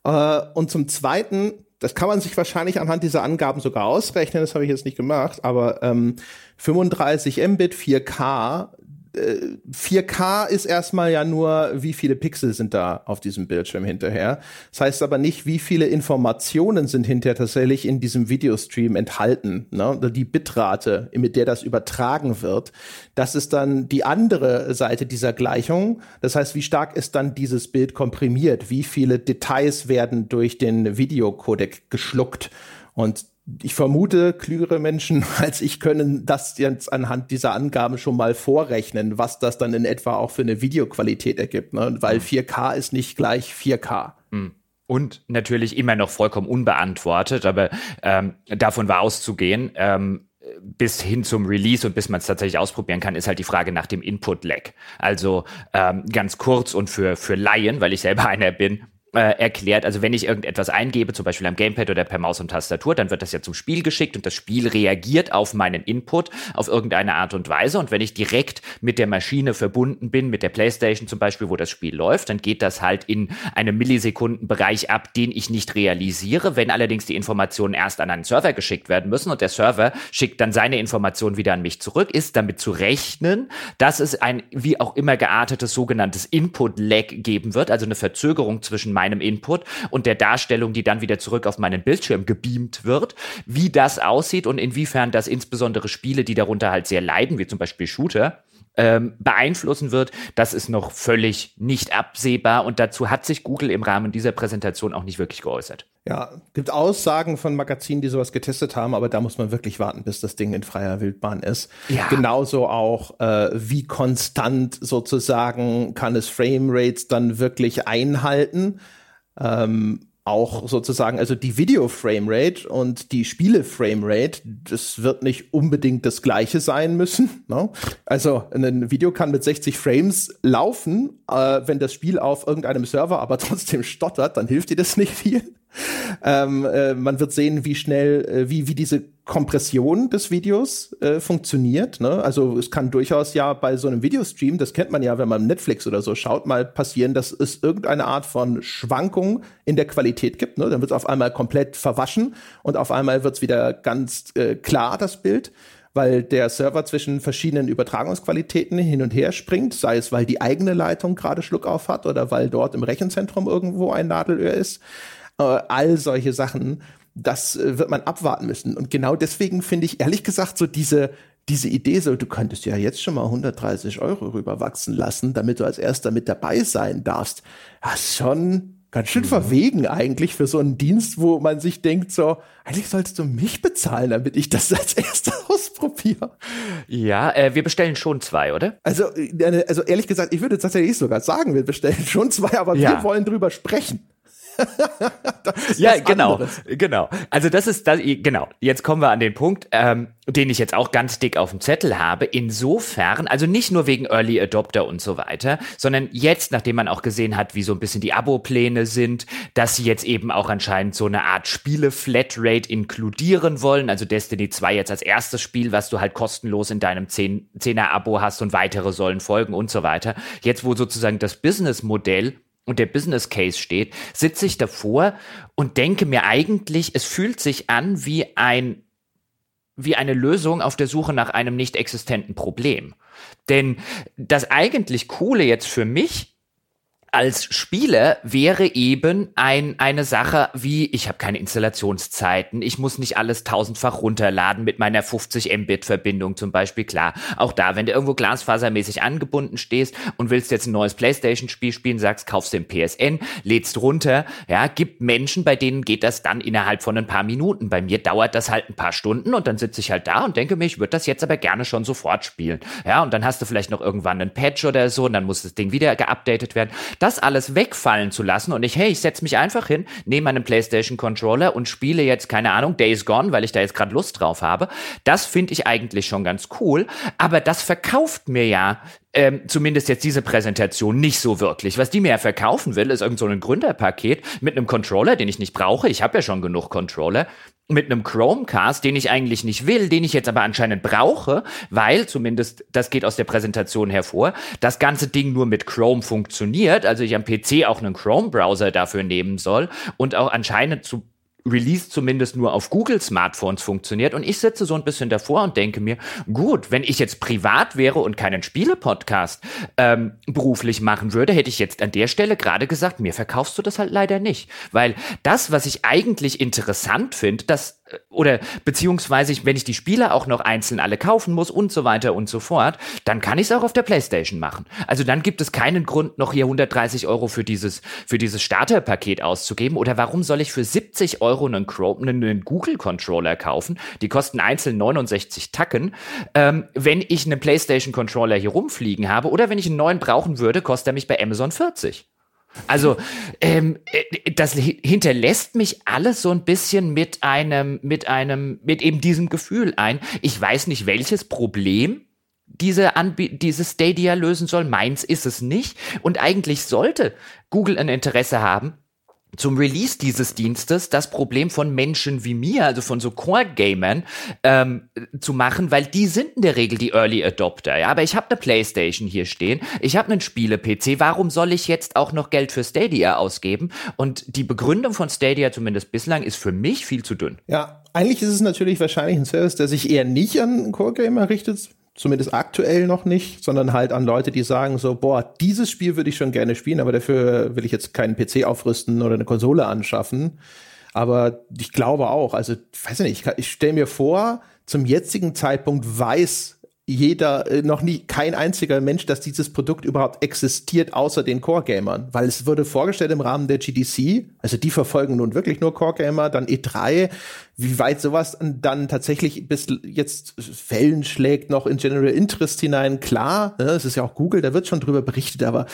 Äh, und zum Zweiten, das kann man sich wahrscheinlich anhand dieser Angaben sogar ausrechnen, das habe ich jetzt nicht gemacht, aber ähm, 35 Mbit, 4K, 4K ist erstmal ja nur, wie viele Pixel sind da auf diesem Bildschirm hinterher. Das heißt aber nicht, wie viele Informationen sind hinterher tatsächlich in diesem Videostream enthalten. Ne? Die Bitrate, mit der das übertragen wird. Das ist dann die andere Seite dieser Gleichung. Das heißt, wie stark ist dann dieses Bild komprimiert? Wie viele Details werden durch den Videocodec geschluckt? Und ich vermute, klügere Menschen [laughs] als ich können das jetzt anhand dieser Angaben schon mal vorrechnen, was das dann in etwa auch für eine Videoqualität ergibt, ne? weil 4K ist nicht gleich 4K. Mhm. Und natürlich immer noch vollkommen unbeantwortet, aber ähm, davon war auszugehen. Ähm, bis hin zum Release und bis man es tatsächlich ausprobieren kann, ist halt die Frage nach dem Input-Lag. Also ähm, ganz kurz und für, für Laien, weil ich selber [laughs] einer bin, erklärt, also wenn ich irgendetwas eingebe, zum Beispiel am Gamepad oder per Maus und Tastatur, dann wird das ja zum Spiel geschickt und das Spiel reagiert auf meinen Input auf irgendeine Art und Weise. Und wenn ich direkt mit der Maschine verbunden bin, mit der Playstation zum Beispiel, wo das Spiel läuft, dann geht das halt in einem Millisekundenbereich ab, den ich nicht realisiere. Wenn allerdings die Informationen erst an einen Server geschickt werden müssen und der Server schickt dann seine Informationen wieder an mich zurück, ist damit zu rechnen, dass es ein wie auch immer geartetes sogenanntes Input-Lag geben wird, also eine Verzögerung zwischen meinem Input und der Darstellung, die dann wieder zurück auf meinen Bildschirm gebeamt wird, wie das aussieht und inwiefern das insbesondere Spiele, die darunter halt sehr leiden, wie zum Beispiel Shooter, ähm, beeinflussen wird, das ist noch völlig nicht absehbar und dazu hat sich Google im Rahmen dieser Präsentation auch nicht wirklich geäußert. Ja, gibt Aussagen von Magazinen, die sowas getestet haben, aber da muss man wirklich warten, bis das Ding in freier Wildbahn ist. Ja. Genauso auch, äh, wie konstant sozusagen kann es Framerates dann wirklich einhalten. Ähm, auch sozusagen, also die Video-Framerate und die Spiele-Framerate, das wird nicht unbedingt das gleiche sein müssen. Ne? Also ein Video kann mit 60 Frames laufen, äh, wenn das Spiel auf irgendeinem Server aber [laughs] trotzdem stottert, dann hilft dir das nicht viel. Ähm, äh, man wird sehen, wie schnell, äh, wie, wie diese Kompression des Videos äh, funktioniert. Ne? Also es kann durchaus ja bei so einem Videostream, das kennt man ja, wenn man Netflix oder so schaut, mal passieren, dass es irgendeine Art von Schwankung in der Qualität gibt. Ne? Dann wird es auf einmal komplett verwaschen und auf einmal wird es wieder ganz äh, klar, das Bild weil der Server zwischen verschiedenen Übertragungsqualitäten hin und her springt, sei es, weil die eigene Leitung gerade Schluck auf hat oder weil dort im Rechenzentrum irgendwo ein Nadelöhr ist. Äh, all solche Sachen, das äh, wird man abwarten müssen. Und genau deswegen finde ich ehrlich gesagt so diese, diese Idee so, du könntest ja jetzt schon mal 130 Euro rüberwachsen lassen, damit du als erster mit dabei sein darfst. Das ist schon ganz schön mhm. verwegen eigentlich für so einen Dienst, wo man sich denkt so, eigentlich sollst du mich bezahlen, damit ich das [laughs] als erstes ausprobiere. Ja, äh, wir bestellen schon zwei, oder? Also, äh, also ehrlich gesagt, ich würde tatsächlich sogar sagen, wir bestellen schon zwei, aber ja. wir wollen drüber sprechen. [laughs] ja, genau, anderes. genau. Also das ist das, genau. Jetzt kommen wir an den Punkt, ähm, den ich jetzt auch ganz dick auf dem Zettel habe. Insofern, also nicht nur wegen Early Adopter und so weiter, sondern jetzt, nachdem man auch gesehen hat, wie so ein bisschen die Abo-Pläne sind, dass sie jetzt eben auch anscheinend so eine Art Spiele-Flatrate inkludieren wollen. Also Destiny 2 jetzt als erstes Spiel, was du halt kostenlos in deinem 10er-Abo hast und weitere sollen folgen und so weiter. Jetzt, wo sozusagen das Business-Modell und der Business Case steht, sitze ich davor und denke mir eigentlich, es fühlt sich an wie ein wie eine Lösung auf der Suche nach einem nicht existenten Problem. Denn das eigentlich Coole jetzt für mich als Spieler wäre eben ein, eine Sache wie, ich habe keine Installationszeiten, ich muss nicht alles tausendfach runterladen mit meiner 50 Mbit Verbindung zum Beispiel. Klar, auch da, wenn du irgendwo glasfasermäßig angebunden stehst und willst jetzt ein neues Playstation-Spiel spielen, sagst, kaufst den PSN, lädst runter, ja, gibt Menschen, bei denen geht das dann innerhalb von ein paar Minuten. Bei mir dauert das halt ein paar Stunden und dann sitze ich halt da und denke mir, ich würde das jetzt aber gerne schon sofort spielen. Ja, und dann hast du vielleicht noch irgendwann einen Patch oder so und dann muss das Ding wieder geupdatet werden das alles wegfallen zu lassen und ich, hey, ich setze mich einfach hin, nehme meinen PlayStation Controller und spiele jetzt, keine Ahnung, Days Gone, weil ich da jetzt gerade Lust drauf habe, das finde ich eigentlich schon ganz cool. Aber das verkauft mir ja ähm, zumindest jetzt diese Präsentation nicht so wirklich. Was die mir ja verkaufen will, ist irgend so ein Gründerpaket mit einem Controller, den ich nicht brauche. Ich habe ja schon genug Controller mit einem Chromecast, den ich eigentlich nicht will, den ich jetzt aber anscheinend brauche, weil zumindest das geht aus der Präsentation hervor, das ganze Ding nur mit Chrome funktioniert, also ich am PC auch einen Chrome Browser dafür nehmen soll und auch anscheinend zu Release zumindest nur auf Google Smartphones funktioniert. Und ich sitze so ein bisschen davor und denke mir, gut, wenn ich jetzt privat wäre und keinen Spiele-Podcast ähm, beruflich machen würde, hätte ich jetzt an der Stelle gerade gesagt, mir verkaufst du das halt leider nicht. Weil das, was ich eigentlich interessant finde, das oder beziehungsweise wenn ich die Spiele auch noch einzeln alle kaufen muss und so weiter und so fort, dann kann ich es auch auf der Playstation machen. Also dann gibt es keinen Grund, noch hier 130 Euro für dieses, für dieses Starterpaket auszugeben. Oder warum soll ich für 70 Euro einen, Chrome, einen Google-Controller kaufen? Die kosten einzeln 69 Tacken. Ähm, wenn ich einen PlayStation-Controller hier rumfliegen habe oder wenn ich einen neuen brauchen würde, kostet er mich bei Amazon 40. Also ähm, äh, das hinterlässt mich alles so ein bisschen mit einem, mit einem, mit eben diesem Gefühl ein. Ich weiß nicht, welches Problem diese, Anb diese Stadia lösen soll. Meins ist es nicht. Und eigentlich sollte Google ein Interesse haben, zum Release dieses Dienstes das Problem von Menschen wie mir, also von so Core-Gamern, ähm, zu machen, weil die sind in der Regel die Early Adopter. Ja? Aber ich habe eine Playstation hier stehen, ich habe einen Spiele-PC, warum soll ich jetzt auch noch Geld für Stadia ausgeben? Und die Begründung von Stadia, zumindest bislang, ist für mich viel zu dünn. Ja, eigentlich ist es natürlich wahrscheinlich ein Service, der sich eher nicht an Core-Gamer richtet, zumindest aktuell noch nicht, sondern halt an Leute, die sagen so, boah, dieses Spiel würde ich schon gerne spielen, aber dafür will ich jetzt keinen PC aufrüsten oder eine Konsole anschaffen. Aber ich glaube auch, also, weiß ich nicht, ich, ich stelle mir vor, zum jetzigen Zeitpunkt weiß jeder, äh, noch nie, kein einziger Mensch, dass dieses Produkt überhaupt existiert, außer den Core-Gamern. Weil es wurde vorgestellt im Rahmen der GDC, also die verfolgen nun wirklich nur Core-Gamer, dann E3, wie weit sowas dann tatsächlich bis jetzt Fällen schlägt, noch in General Interest hinein, klar, ne, es ist ja auch Google, da wird schon drüber berichtet, aber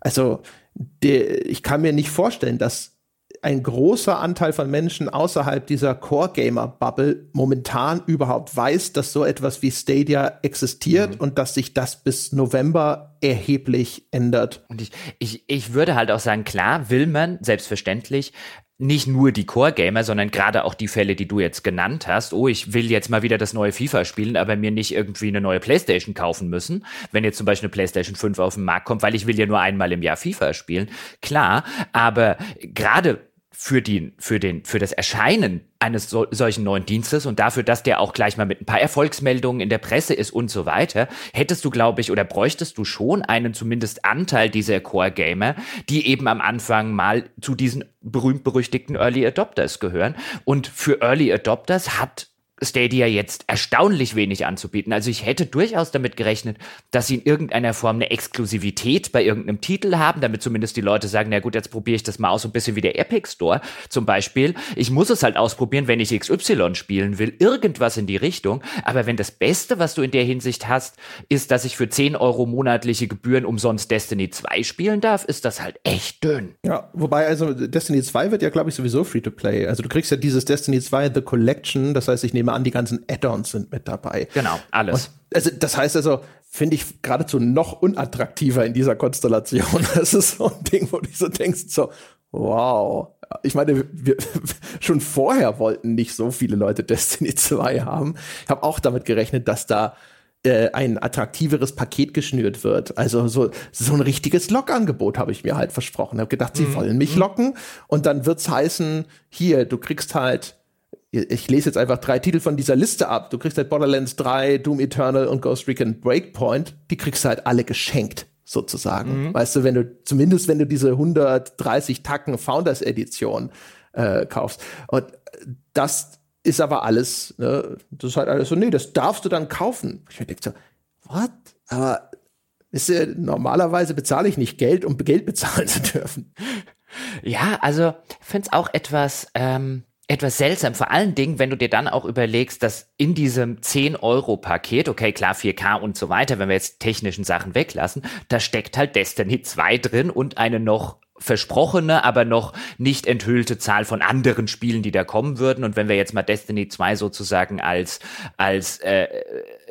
also der, ich kann mir nicht vorstellen, dass ein großer Anteil von Menschen außerhalb dieser Core-Gamer-Bubble momentan überhaupt weiß, dass so etwas wie Stadia existiert mhm. und dass sich das bis November erheblich ändert. Und ich, ich, ich würde halt auch sagen, klar, will man, selbstverständlich, nicht nur die Core-Gamer, sondern gerade auch die Fälle, die du jetzt genannt hast. Oh, ich will jetzt mal wieder das neue FIFA spielen, aber mir nicht irgendwie eine neue Playstation kaufen müssen, wenn jetzt zum Beispiel eine Playstation 5 auf den Markt kommt, weil ich will ja nur einmal im Jahr FIFA spielen. Klar, aber gerade für, die, für, den, für das Erscheinen eines so, solchen neuen Dienstes und dafür, dass der auch gleich mal mit ein paar Erfolgsmeldungen in der Presse ist und so weiter, hättest du, glaube ich, oder bräuchtest du schon einen zumindest Anteil dieser Core-Gamer, die eben am Anfang mal zu diesen berühmt-berüchtigten Early Adopters gehören. Und für Early Adopters hat Stadia jetzt erstaunlich wenig anzubieten. Also ich hätte durchaus damit gerechnet, dass sie in irgendeiner Form eine Exklusivität bei irgendeinem Titel haben, damit zumindest die Leute sagen, na gut, jetzt probiere ich das mal aus, so ein bisschen wie der Epic Store zum Beispiel. Ich muss es halt ausprobieren, wenn ich XY spielen will, irgendwas in die Richtung. Aber wenn das Beste, was du in der Hinsicht hast, ist, dass ich für 10 Euro monatliche Gebühren umsonst Destiny 2 spielen darf, ist das halt echt dünn. Ja, wobei also Destiny 2 wird ja, glaube ich, sowieso Free-to-Play. Also du kriegst ja dieses Destiny 2 The Collection, das heißt, ich nehme nehme an, die ganzen Add-ons sind mit dabei. Genau, alles. Und, also, das heißt also, finde ich geradezu noch unattraktiver in dieser Konstellation. [laughs] Das ist so ein Ding, wo du so denkst, so, wow. Ich meine, wir, [laughs] schon vorher wollten nicht so viele Leute Destiny 2 haben. Ich habe auch damit gerechnet, dass da äh, ein attraktiveres Paket geschnürt wird. Also so, so ein richtiges Lock-Angebot habe ich mir halt versprochen. Ich habe gedacht, sie mhm. wollen mich mhm. locken und dann wird's heißen, hier, du kriegst halt ich lese jetzt einfach drei Titel von dieser Liste ab. Du kriegst halt Borderlands 3, Doom Eternal und Ghost Recon Breakpoint. Die kriegst du halt alle geschenkt, sozusagen. Mhm. Weißt du, wenn du, zumindest wenn du diese 130 Tacken Founders Edition äh, kaufst. Und das ist aber alles, ne, das ist halt alles so, nee, das darfst du dann kaufen. Ich denke so, what? Aber ist, äh, normalerweise bezahle ich nicht Geld, um Geld bezahlen [laughs] zu dürfen. Ja, also finde es auch etwas, ähm, etwas seltsam, vor allen Dingen, wenn du dir dann auch überlegst, dass in diesem 10-Euro-Paket, okay, klar, 4K und so weiter, wenn wir jetzt technischen Sachen weglassen, da steckt halt Destiny 2 drin und eine noch versprochene, aber noch nicht enthüllte Zahl von anderen Spielen, die da kommen würden. Und wenn wir jetzt mal Destiny 2 sozusagen als, als, äh,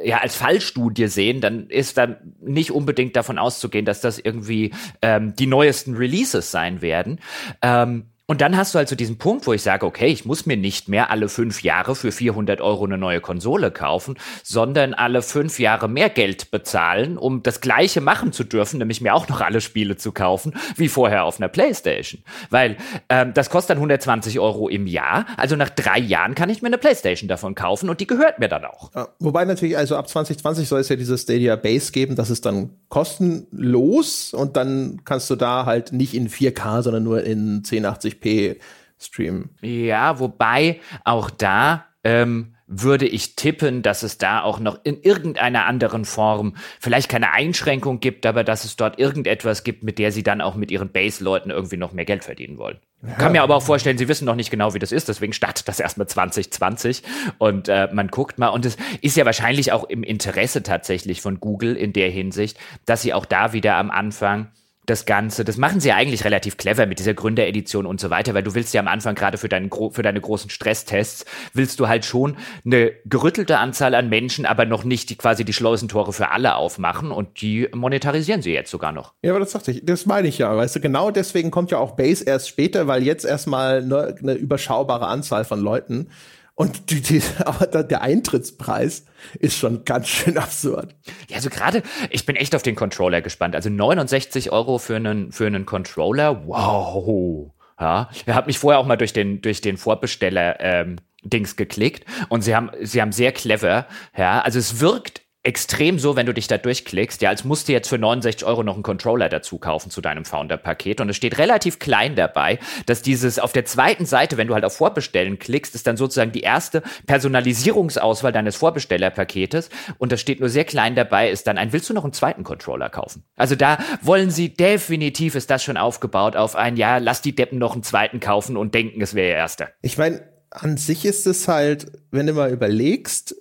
ja, als Fallstudie sehen, dann ist da nicht unbedingt davon auszugehen, dass das irgendwie ähm, die neuesten Releases sein werden. Ähm, und dann hast du also diesen Punkt, wo ich sage, okay, ich muss mir nicht mehr alle fünf Jahre für 400 Euro eine neue Konsole kaufen, sondern alle fünf Jahre mehr Geld bezahlen, um das Gleiche machen zu dürfen, nämlich mir auch noch alle Spiele zu kaufen, wie vorher auf einer Playstation. Weil ähm, das kostet dann 120 Euro im Jahr. Also nach drei Jahren kann ich mir eine Playstation davon kaufen und die gehört mir dann auch. Ja, wobei natürlich, also ab 2020 soll es ja dieses Stadia Base geben, das ist dann kostenlos und dann kannst du da halt nicht in 4K, sondern nur in 1080 1080p streamen. Ja, wobei auch da ähm, würde ich tippen, dass es da auch noch in irgendeiner anderen Form vielleicht keine Einschränkung gibt, aber dass es dort irgendetwas gibt, mit der sie dann auch mit ihren Base-Leuten irgendwie noch mehr Geld verdienen wollen. Ja. Kann mir aber auch vorstellen, sie wissen noch nicht genau, wie das ist, deswegen startet das erstmal 2020 und äh, man guckt mal. Und es ist ja wahrscheinlich auch im Interesse tatsächlich von Google in der Hinsicht, dass sie auch da wieder am Anfang das Ganze. Das machen sie ja eigentlich relativ clever mit dieser Gründeredition und so weiter, weil du willst ja am Anfang gerade für, deinen, für deine großen Stresstests, willst du halt schon eine gerüttelte Anzahl an Menschen, aber noch nicht die, quasi die Schleusentore für alle aufmachen und die monetarisieren sie jetzt sogar noch. Ja, aber das sagte ich, das meine ich ja, weißt du, genau deswegen kommt ja auch Base erst später, weil jetzt erstmal eine, eine überschaubare Anzahl von Leuten und die, die, aber der Eintrittspreis ist schon ganz schön absurd. Ja, also gerade, ich bin echt auf den Controller gespannt. Also 69 Euro für einen, für einen Controller, wow. Ja, er hat mich vorher auch mal durch den, durch den Vorbesteller ähm, Dings geklickt und sie haben, sie haben sehr clever, ja, also es wirkt extrem so, wenn du dich da durchklickst, ja, als musst du jetzt für 69 Euro noch einen Controller dazu kaufen zu deinem Founder-Paket. Und es steht relativ klein dabei, dass dieses auf der zweiten Seite, wenn du halt auf Vorbestellen klickst, ist dann sozusagen die erste Personalisierungsauswahl deines Vorbestellerpaketes. Und das steht nur sehr klein dabei, ist dann ein, willst du noch einen zweiten Controller kaufen? Also da wollen sie definitiv, ist das schon aufgebaut auf ein, ja, lass die Deppen noch einen zweiten kaufen und denken, es wäre ihr erster. Ich meine, an sich ist es halt, wenn du mal überlegst,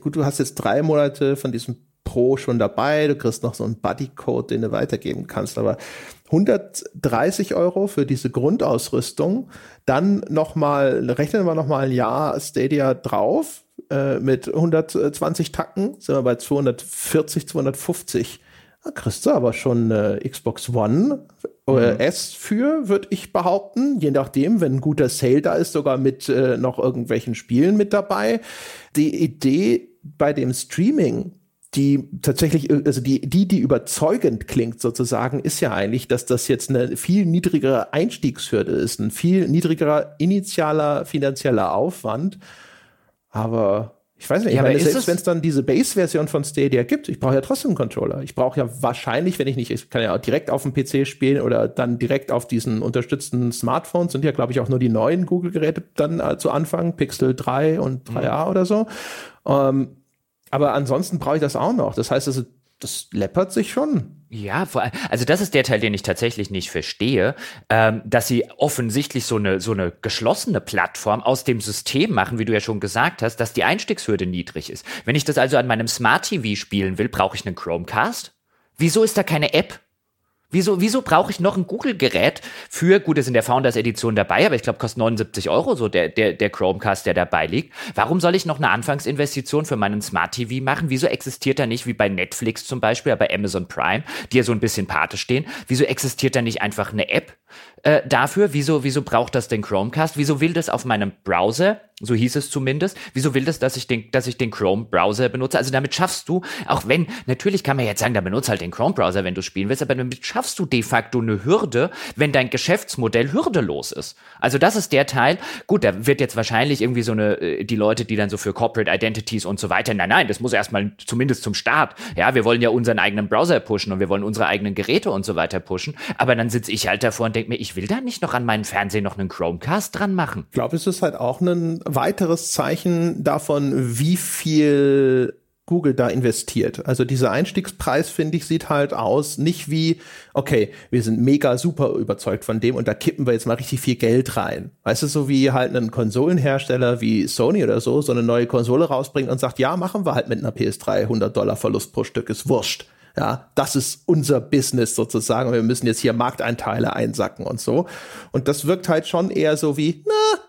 gut, du hast jetzt drei Monate von diesem Pro schon dabei, du kriegst noch so einen Buddy-Code, den du weitergeben kannst, aber 130 Euro für diese Grundausrüstung, dann nochmal, rechnen wir nochmal ein Jahr Stadia drauf, äh, mit 120 Tacken, sind wir bei 240, 250. Da kriegst du aber schon eine Xbox One äh, mhm. S für, würde ich behaupten. Je nachdem, wenn ein guter Sale da ist, sogar mit äh, noch irgendwelchen Spielen mit dabei. Die Idee bei dem Streaming, die tatsächlich, also die, die, die überzeugend klingt sozusagen, ist ja eigentlich, dass das jetzt eine viel niedrigere Einstiegshürde ist, ein viel niedrigerer initialer finanzieller Aufwand. Aber ich weiß nicht, ja, ich meine, selbst wenn es dann diese Base-Version von Stadia gibt, ich brauche ja trotzdem einen Controller. Ich brauche ja wahrscheinlich, wenn ich nicht, ich kann ja auch direkt auf dem PC spielen oder dann direkt auf diesen unterstützten Smartphones, sind ja, glaube ich, auch nur die neuen Google-Geräte dann äh, zu Anfang, Pixel 3 und 3a mhm. oder so. Ähm, aber ansonsten brauche ich das auch noch. Das heißt, also, das läppert sich schon. Ja, vor allem, also das ist der Teil, den ich tatsächlich nicht verstehe, ähm, dass sie offensichtlich so eine, so eine geschlossene Plattform aus dem System machen, wie du ja schon gesagt hast, dass die Einstiegshürde niedrig ist. Wenn ich das also an meinem Smart TV spielen will, brauche ich einen Chromecast? Wieso ist da keine App? Wieso, wieso brauche ich noch ein Google-Gerät für, gut, ist in der Founders-Edition dabei, aber ich glaube, kostet 79 Euro so der, der, der Chromecast, der dabei liegt. Warum soll ich noch eine Anfangsinvestition für meinen Smart TV machen? Wieso existiert da nicht, wie bei Netflix zum Beispiel, aber Amazon Prime, die ja so ein bisschen Pate stehen, wieso existiert da nicht einfach eine App äh, dafür? Wieso, wieso braucht das den Chromecast? Wieso will das auf meinem Browser so hieß es zumindest. Wieso will das, dass ich den, dass ich den Chrome-Browser benutze? Also damit schaffst du, auch wenn, natürlich kann man jetzt sagen, da benutze halt den Chrome-Browser, wenn du spielen willst, aber damit schaffst du de facto eine Hürde, wenn dein Geschäftsmodell hürdelos ist. Also das ist der Teil. Gut, da wird jetzt wahrscheinlich irgendwie so eine, äh, die Leute, die dann so für Corporate Identities und so weiter, nein, nein, das muss erstmal zumindest zum Start. Ja, wir wollen ja unseren eigenen Browser pushen und wir wollen unsere eigenen Geräte und so weiter pushen. Aber dann sitze ich halt davor und denke mir, ich will da nicht noch an meinen Fernsehen noch einen Chromecast dran machen. Ich glaube, es ist halt auch ein weiteres Zeichen davon, wie viel Google da investiert. Also dieser Einstiegspreis, finde ich, sieht halt aus, nicht wie, okay, wir sind mega super überzeugt von dem und da kippen wir jetzt mal richtig viel Geld rein. Weißt du, so wie halt ein Konsolenhersteller wie Sony oder so, so eine neue Konsole rausbringt und sagt, ja, machen wir halt mit einer PS3 100 Dollar Verlust pro Stück, ist wurscht. Ja, das ist unser Business sozusagen. Wir müssen jetzt hier Markteinteile einsacken und so. Und das wirkt halt schon eher so wie, na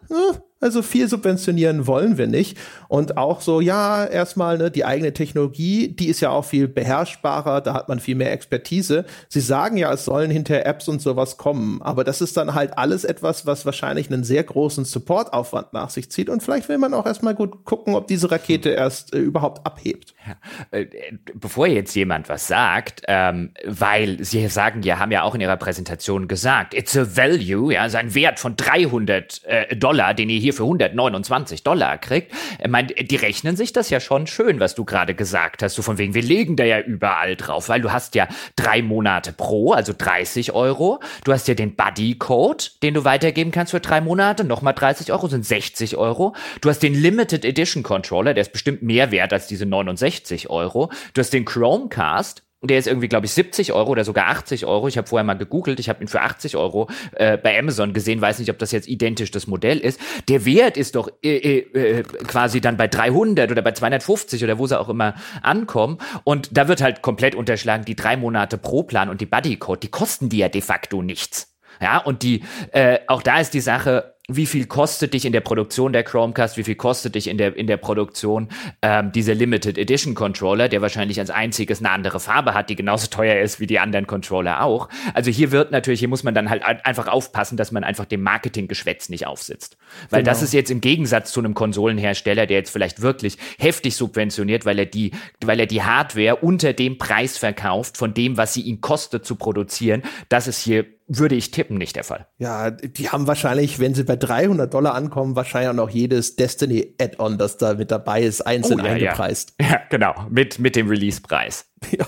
also viel subventionieren wollen wir nicht. Und auch so, ja, erstmal ne, die eigene Technologie, die ist ja auch viel beherrschbarer, da hat man viel mehr Expertise. Sie sagen ja, es sollen hinter Apps und sowas kommen, aber das ist dann halt alles etwas, was wahrscheinlich einen sehr großen Supportaufwand nach sich zieht. Und vielleicht will man auch erstmal gut gucken, ob diese Rakete erst äh, überhaupt abhebt. Ja. Äh, bevor jetzt jemand was sagt, ähm, weil Sie sagen ja, haben ja auch in Ihrer Präsentation gesagt, it's a value, ja, sein Wert von 300 äh, Dollar, den ihr hier für 129 Dollar kriegt, ich die rechnen sich das ja schon schön, was du gerade gesagt hast. So von wegen, wir legen da ja überall drauf, weil du hast ja drei Monate pro, also 30 Euro. Du hast ja den Buddy-Code, den du weitergeben kannst für drei Monate, nochmal 30 Euro, sind 60 Euro. Du hast den Limited Edition Controller, der ist bestimmt mehr wert als diese 69 Euro. Du hast den Chromecast, Der ist irgendwie, glaube ich, 70 Euro oder sogar 80 Euro. Ich habe vorher mal gegoogelt. Ich habe ihn für 80 Euro äh, bei Amazon gesehen. Weiß nicht, ob das jetzt identisch das Modell ist. Der Wert ist doch äh, äh, äh quasi dann bei 300 oder bei 250 oder wo sie auch immer ankommen. Und da wird halt komplett unterschlagen, die drei Monate Pro-Plan und die Bodycode, die kosten die ja de facto nichts. Ja, und die, äh, auch da ist die Sache, wie viel kostet dich in der Produktion der Chromecast, wie viel kostet dich in der, in der Produktion ähm, dieser Limited Edition Controller, der wahrscheinlich als einziges eine andere Farbe hat, die genauso teuer ist wie die anderen Controller auch. Also hier wird natürlich, hier muss man dann halt einfach aufpassen, dass man einfach dem Marketinggeschwätz nicht aufsitzt. Weil genau. das ist jetzt im Gegensatz zu einem Konsolenhersteller, der jetzt vielleicht wirklich heftig subventioniert, weil er die, weil er die Hardware unter dem Preis verkauft, von dem, was sie ihn kostet zu produzieren. Das ist hier würde ich tippen, nicht der Fall. Ja, die haben wahrscheinlich, wenn sie bei 300 Dollar ankommen, wahrscheinlich auch noch jedes Destiny Add-on, das da mit dabei ist, einzeln oh, ja, eingepreist. Ja. [laughs] ja, genau, mit, mit dem Release-Preis. [laughs] Ja.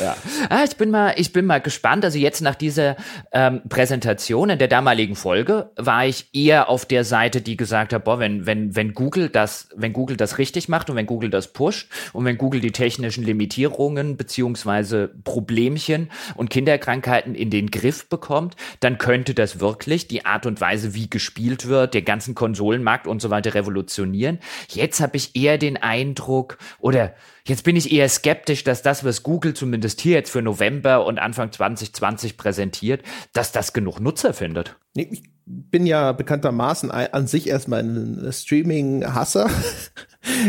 Ja. Ah, ich bin mal, ich bin mal gespannt. Also jetzt nach dieser ähm, Präsentation in der damaligen Folge war ich eher auf der Seite, die gesagt hat, boah, wenn, wenn, wenn Google das, wenn Google das richtig macht und wenn Google das pusht und wenn Google die technischen Limitierungen beziehungsweise Problemchen und Kinderkrankheiten in den Griff bekommt, dann könnte das wirklich die Art und Weise, wie gespielt wird, der ganzen Konsolenmarkt und so weiter revolutionieren. Jetzt habe ich eher den Eindruck, oder Jetzt bin ich eher skeptisch, dass das, was Google zumindest hier jetzt für November und Anfang 2020 präsentiert, dass das genug Nutzer findet. Ich bin ja bekanntermaßen an sich erstmal ein Streaming-Hasser. [laughs]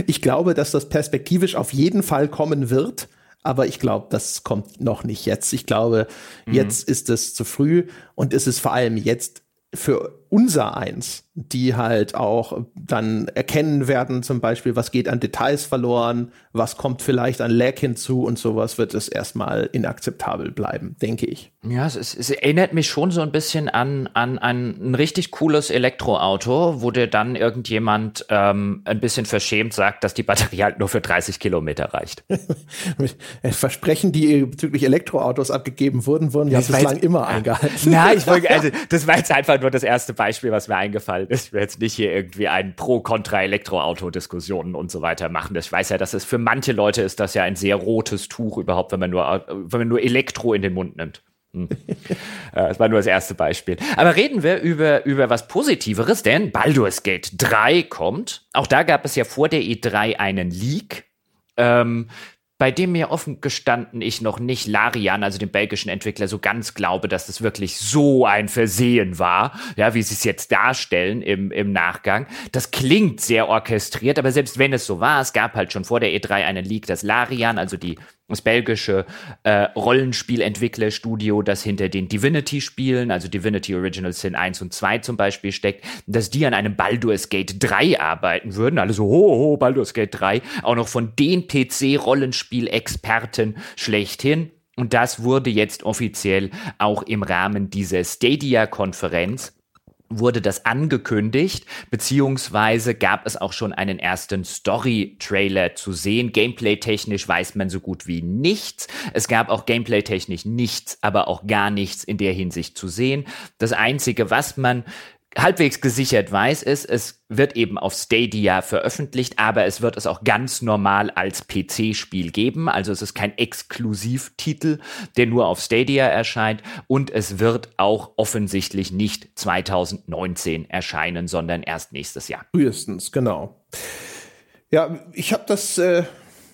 Ich glaube, dass das perspektivisch auf jeden Fall kommen wird. Aber ich glaube, das kommt noch nicht jetzt. Ich glaube, mhm. jetzt ist es zu früh und es ist vor allem jetzt für unser eins, die halt auch dann erkennen werden, zum Beispiel, was geht an Details verloren, was kommt vielleicht an Lag hinzu und sowas wird es erstmal inakzeptabel bleiben, denke ich. Ja, es, es, erinnert mich schon so ein bisschen an, an, an ein richtig cooles Elektroauto, wo dir dann irgendjemand ähm, ein bisschen verschämt sagt, dass die Batterie halt nur für 30 Kilometer reicht. [laughs] Versprechen, die bezüglich Elektroautos abgegeben wurden, wurden ja bislang immer eingehalten. [laughs] Nein, ich wollte, also das war jetzt einfach nur das erste Beispiel, was mir eingefallen ist. Ich will jetzt nicht hier irgendwie ein Pro-Kontra-Elektroauto-Diskussionen und so weiter machen. Ich weiß ja, dass es für manche Leute ist das ja ein sehr rotes Tuch überhaupt, wenn man nur, wenn man nur Elektro in den Mund nimmt. Hm. [laughs] das war nur das erste Beispiel. Aber reden wir über, über was Positiveres, denn Baldur's Gate 3 kommt. Auch da gab es ja vor der E3 einen Leak. Ähm, bei dem mir offen gestanden ich noch nicht Larian, also dem belgischen Entwickler, so ganz glaube, dass das wirklich so ein Versehen war, ja, wie sie es jetzt darstellen im, im Nachgang. Das klingt sehr orchestriert, aber selbst wenn es so war, es gab halt schon vor der E3 einen Leak, dass Larian, also die das belgische äh, Rollenspielentwicklerstudio, das hinter den Divinity-Spielen, also Divinity Original Sin 1 und 2 zum Beispiel steckt, dass die an einem Baldur's Gate 3 arbeiten würden. Also ho, ho, Baldur's Gate 3, auch noch von den PC-Rollenspiel-Experten schlechthin. Und das wurde jetzt offiziell auch im Rahmen dieser Stadia-Konferenz wurde das angekündigt, beziehungsweise gab es auch schon einen ersten Story-Trailer zu sehen. Gameplay-technisch weiß man so gut wie nichts. Es gab auch Gameplay-technisch nichts, aber auch gar nichts in der Hinsicht zu sehen. Das Einzige, was man halbwegs gesichert weiß, ist, es wird eben auf Stadia veröffentlicht, aber es wird es auch ganz normal als PC-Spiel geben. Also es ist kein Exklusivtitel, der nur auf Stadia erscheint und es wird auch offensichtlich nicht 2019 erscheinen, sondern erst nächstes Jahr. Frühestens, genau. Ja, ich habe das äh,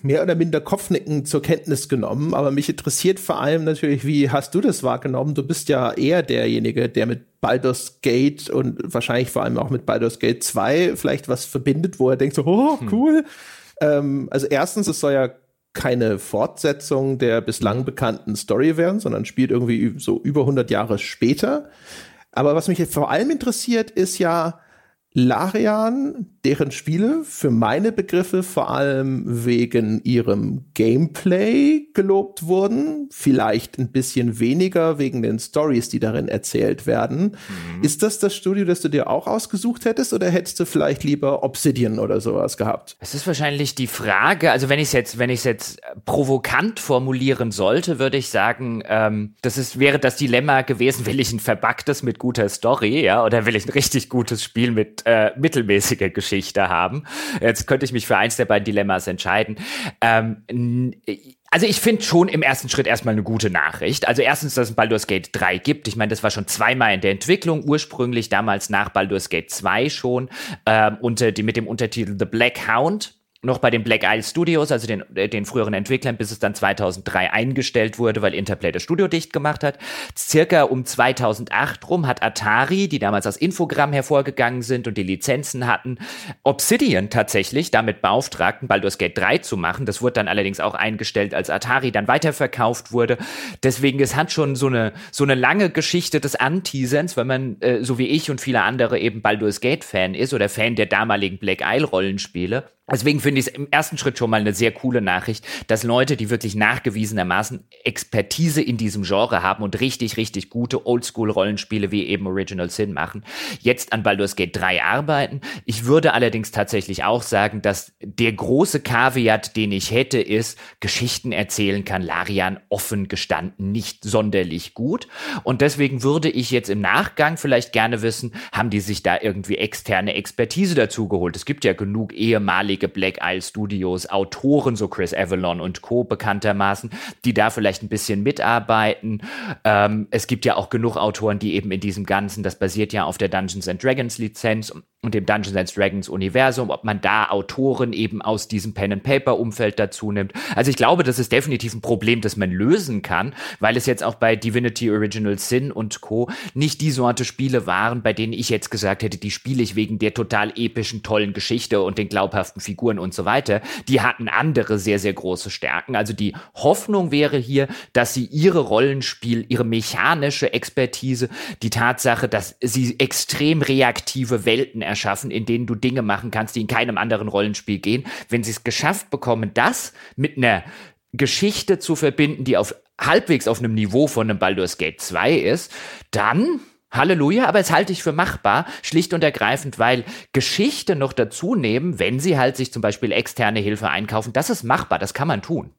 mehr oder minder Kopfnicken zur Kenntnis genommen, aber mich interessiert vor allem natürlich, wie hast du das wahrgenommen? Du bist ja eher derjenige, der mit Baldur's Gate und wahrscheinlich vor allem auch mit Baldur's Gate 2 vielleicht was verbindet, wo er denkt so, oh, hm. cool. Hm. Ähm, also erstens, es soll ja keine Fortsetzung der bislang bekannten Story werden, sondern spielt irgendwie so über 100 Jahre später. Aber was mich vor allem interessiert, ist ja, Larian, deren Spiele für meine Begriffe vor allem wegen ihrem Gameplay gelobt wurden, vielleicht ein bisschen weniger wegen den Stories, die darin erzählt werden. Mhm. Ist das das Studio, das du dir auch ausgesucht hättest oder hättest du vielleicht lieber Obsidian oder sowas gehabt? Es ist wahrscheinlich die Frage, also wenn ich es jetzt, wenn ich es jetzt provokant formulieren sollte, würde ich sagen, ähm, das ist, wäre das Dilemma gewesen, will ich ein verbacktes mit guter Story, ja, oder will ich ein richtig gutes Spiel mit äh, mittelmäßige Geschichte haben. Jetzt könnte ich mich für eins der beiden Dilemmas entscheiden. Ähm, Also ich finde schon im ersten Schritt erstmal eine gute Nachricht. Also erstens, dass es Baldur's Gate 3 gibt. Ich meine, das war schon zweimal in der Entwicklung, ursprünglich damals nach Baldur's Gate 2 schon, äh, unter die, mit dem Untertitel The Black Hound noch bei den Black Isle Studios, also den, äh, den früheren Entwicklern, bis es dann 2003 eingestellt wurde, weil Interplay das Studio dicht gemacht hat. Circa um 2008 rum hat Atari, die damals aus Infogramm hervorgegangen sind und die Lizenzen hatten, Obsidian tatsächlich damit beauftragt, Baldur's Gate 3 zu machen. Das wurde dann allerdings auch eingestellt, als Atari dann weiterverkauft wurde. Deswegen, es hat schon so eine, so eine lange Geschichte des Anteaserns, wenn man, äh, so wie ich und viele andere eben Baldur's Gate Fan ist oder Fan der damaligen Black Isle Rollenspiele. Deswegen finde ich es im ersten Schritt schon mal eine sehr coole Nachricht, dass Leute, die wirklich nachgewiesenermaßen Expertise in diesem Genre haben und richtig, richtig gute Oldschool-Rollenspiele wie eben Original Sin machen, jetzt an Baldur's Gate 3 arbeiten. Ich würde allerdings tatsächlich auch sagen, dass der große Kaviat, den ich hätte, ist, Geschichten erzählen kann Larian offen gestanden nicht sonderlich gut. Und deswegen würde ich jetzt im Nachgang vielleicht gerne wissen, haben die sich da irgendwie externe Expertise dazu geholt? Es gibt ja genug ehemalige ehemalige Black Isle Studios Autoren, so Chris Avalon und Co. bekanntermaßen, die da vielleicht ein bisschen mitarbeiten. Ähm, es gibt ja auch genug Autoren, die eben in diesem Ganzen, das basiert ja auf der Dungeons and Dragons Lizenz und dem Dungeons and Dragons Universum, ob man da Autoren eben aus diesem Pen and Paper Umfeld dazu nimmt. Also ich glaube, das ist definitiv ein Problem, das man lösen kann, weil es jetzt auch bei Divinity Original Sin und Co. nicht die Sorte Spiele waren, bei denen ich jetzt gesagt hätte, die spiele ich wegen der total epischen, tollen Geschichte und den glaubhaften Figuren und so weiter. Die hatten andere sehr, sehr große Stärken. Also die Hoffnung wäre hier, dass sie ihre Rollenspiel, ihre mechanische Expertise, die Tatsache, dass sie extrem reaktive Welten erschaffen, in denen du Dinge machen kannst, die in keinem anderen Rollenspiel gehen. Wenn sie es geschafft bekommen, das mit einer Geschichte zu verbinden, die auf halbwegs auf einem Niveau von einem Baldur's Gate 2 ist, dann Halleluja, aber es halte ich für machbar, schlicht und ergreifend, weil Geschichte noch dazu nehmen, wenn sie halt sich zum Beispiel externe Hilfe einkaufen, das ist machbar, das kann man tun.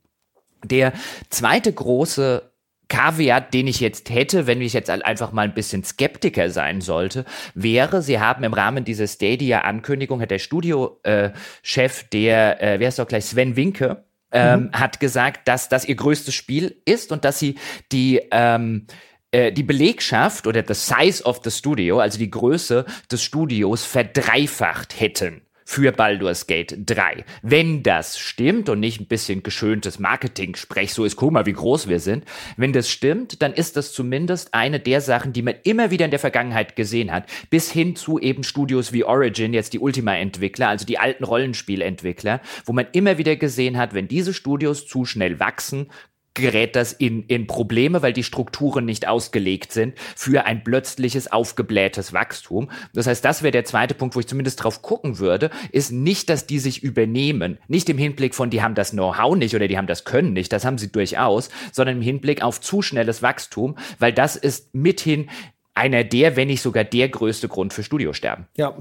Der zweite große Kaviat, den ich jetzt hätte, wenn ich jetzt einfach mal ein bisschen Skeptiker sein sollte, wäre, sie haben im Rahmen dieser Stadia-Ankündigung, hat der Studiochef, äh, der, äh, wer ist doch gleich, Sven Winke, ähm, mhm. hat gesagt, dass das ihr größtes Spiel ist und dass sie die, ähm, äh, die Belegschaft oder the size of the studio, also die Größe des Studios verdreifacht hätten für Baldur's Gate 3. Wenn das stimmt und nicht ein bisschen geschöntes Marketing-Sprech, so ist, mal, wie groß wir sind. Wenn das stimmt, dann ist das zumindest eine der Sachen, die man immer wieder in der Vergangenheit gesehen hat. Bis hin zu eben Studios wie Origin, jetzt die Ultima-Entwickler, also die alten Rollenspielentwickler, wo man immer wieder gesehen hat, wenn diese Studios zu schnell wachsen, gerät das in, in Probleme, weil die Strukturen nicht ausgelegt sind für ein plötzliches aufgeblähtes Wachstum. Das heißt, das wäre der zweite Punkt, wo ich zumindest drauf gucken würde, ist nicht, dass die sich übernehmen. Nicht im Hinblick von, die haben das Know-how nicht oder die haben das Können nicht, das haben sie durchaus, sondern im Hinblick auf zu schnelles Wachstum, weil das ist mithin einer der, wenn nicht sogar der größte Grund für Studiosterben. Ja,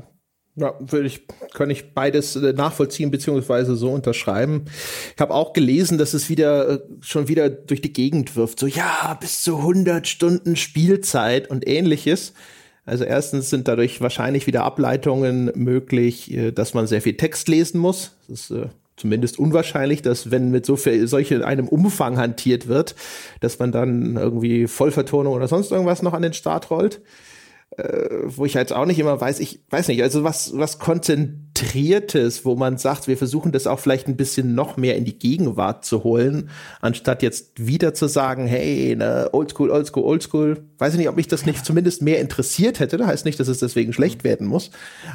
ja, würde ich, kann ich beides äh, nachvollziehen beziehungsweise so unterschreiben. Ich habe auch gelesen, dass es wieder äh, schon wieder durch die Gegend wirft. So ja, bis zu 100 Stunden Spielzeit und ähnliches. Also erstens sind dadurch wahrscheinlich wieder Ableitungen möglich, äh, dass man sehr viel Text lesen muss. Das ist zumindest unwahrscheinlich, dass wenn mit so viel solche einem Umfang hantiert wird, dass man dann irgendwie Vollvertonung oder sonst irgendwas noch an den Start rollt äh, wo ich jetzt auch nicht immer weiß, ich weiß nicht, also was, was konzentriertes, wo man sagt, wir versuchen das auch vielleicht ein bisschen noch mehr in die Gegenwart zu holen, anstatt jetzt wieder zu sagen, hey, ne, oldschool, oldschool, oldschool. Weiß ich nicht, ob mich das nicht zumindest mehr interessiert hätte. Das heißt nicht, dass es deswegen schlecht werden muss,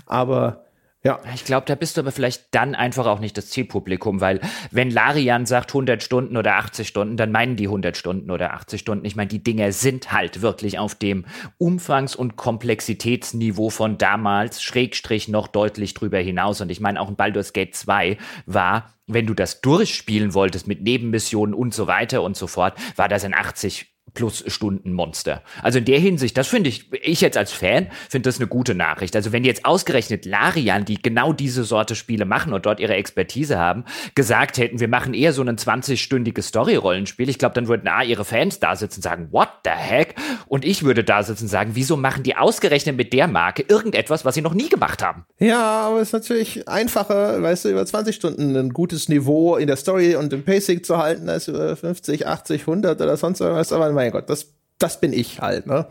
aber ja. Ich glaube, da bist du aber vielleicht dann einfach auch nicht das Zielpublikum, weil wenn Larian sagt 100 Stunden oder 80 Stunden, dann meinen die 100 Stunden oder 80 Stunden. Ich meine, die Dinge sind halt wirklich auf dem Umfangs- und Komplexitätsniveau von damals, Schrägstrich noch deutlich drüber hinaus. Und ich meine, auch ein Baldur's Gate 2 war wenn du das durchspielen wolltest mit Nebenmissionen und so weiter und so fort, war das in 80 plus Stunden Monster. Also in der Hinsicht, das finde ich, ich jetzt als Fan, finde das eine gute Nachricht. Also wenn jetzt ausgerechnet Larian, die genau diese Sorte Spiele machen und dort ihre Expertise haben, gesagt hätten, wir machen eher so ein 20-stündiges Story-Rollenspiel, ich glaube, dann würden A, ihre Fans da sitzen und sagen, what the heck? Und ich würde da sitzen und sagen, wieso machen die ausgerechnet mit der Marke irgendetwas, was sie noch nie gemacht haben? Ja, aber es ist natürlich einfacher, weißt du, über 20 Stunden ein gutes Niveau in der Story und im Pacing zu halten, als über 50, 80, 100 oder sonst was. Aber mein Gott, das, das bin ich halt, ne?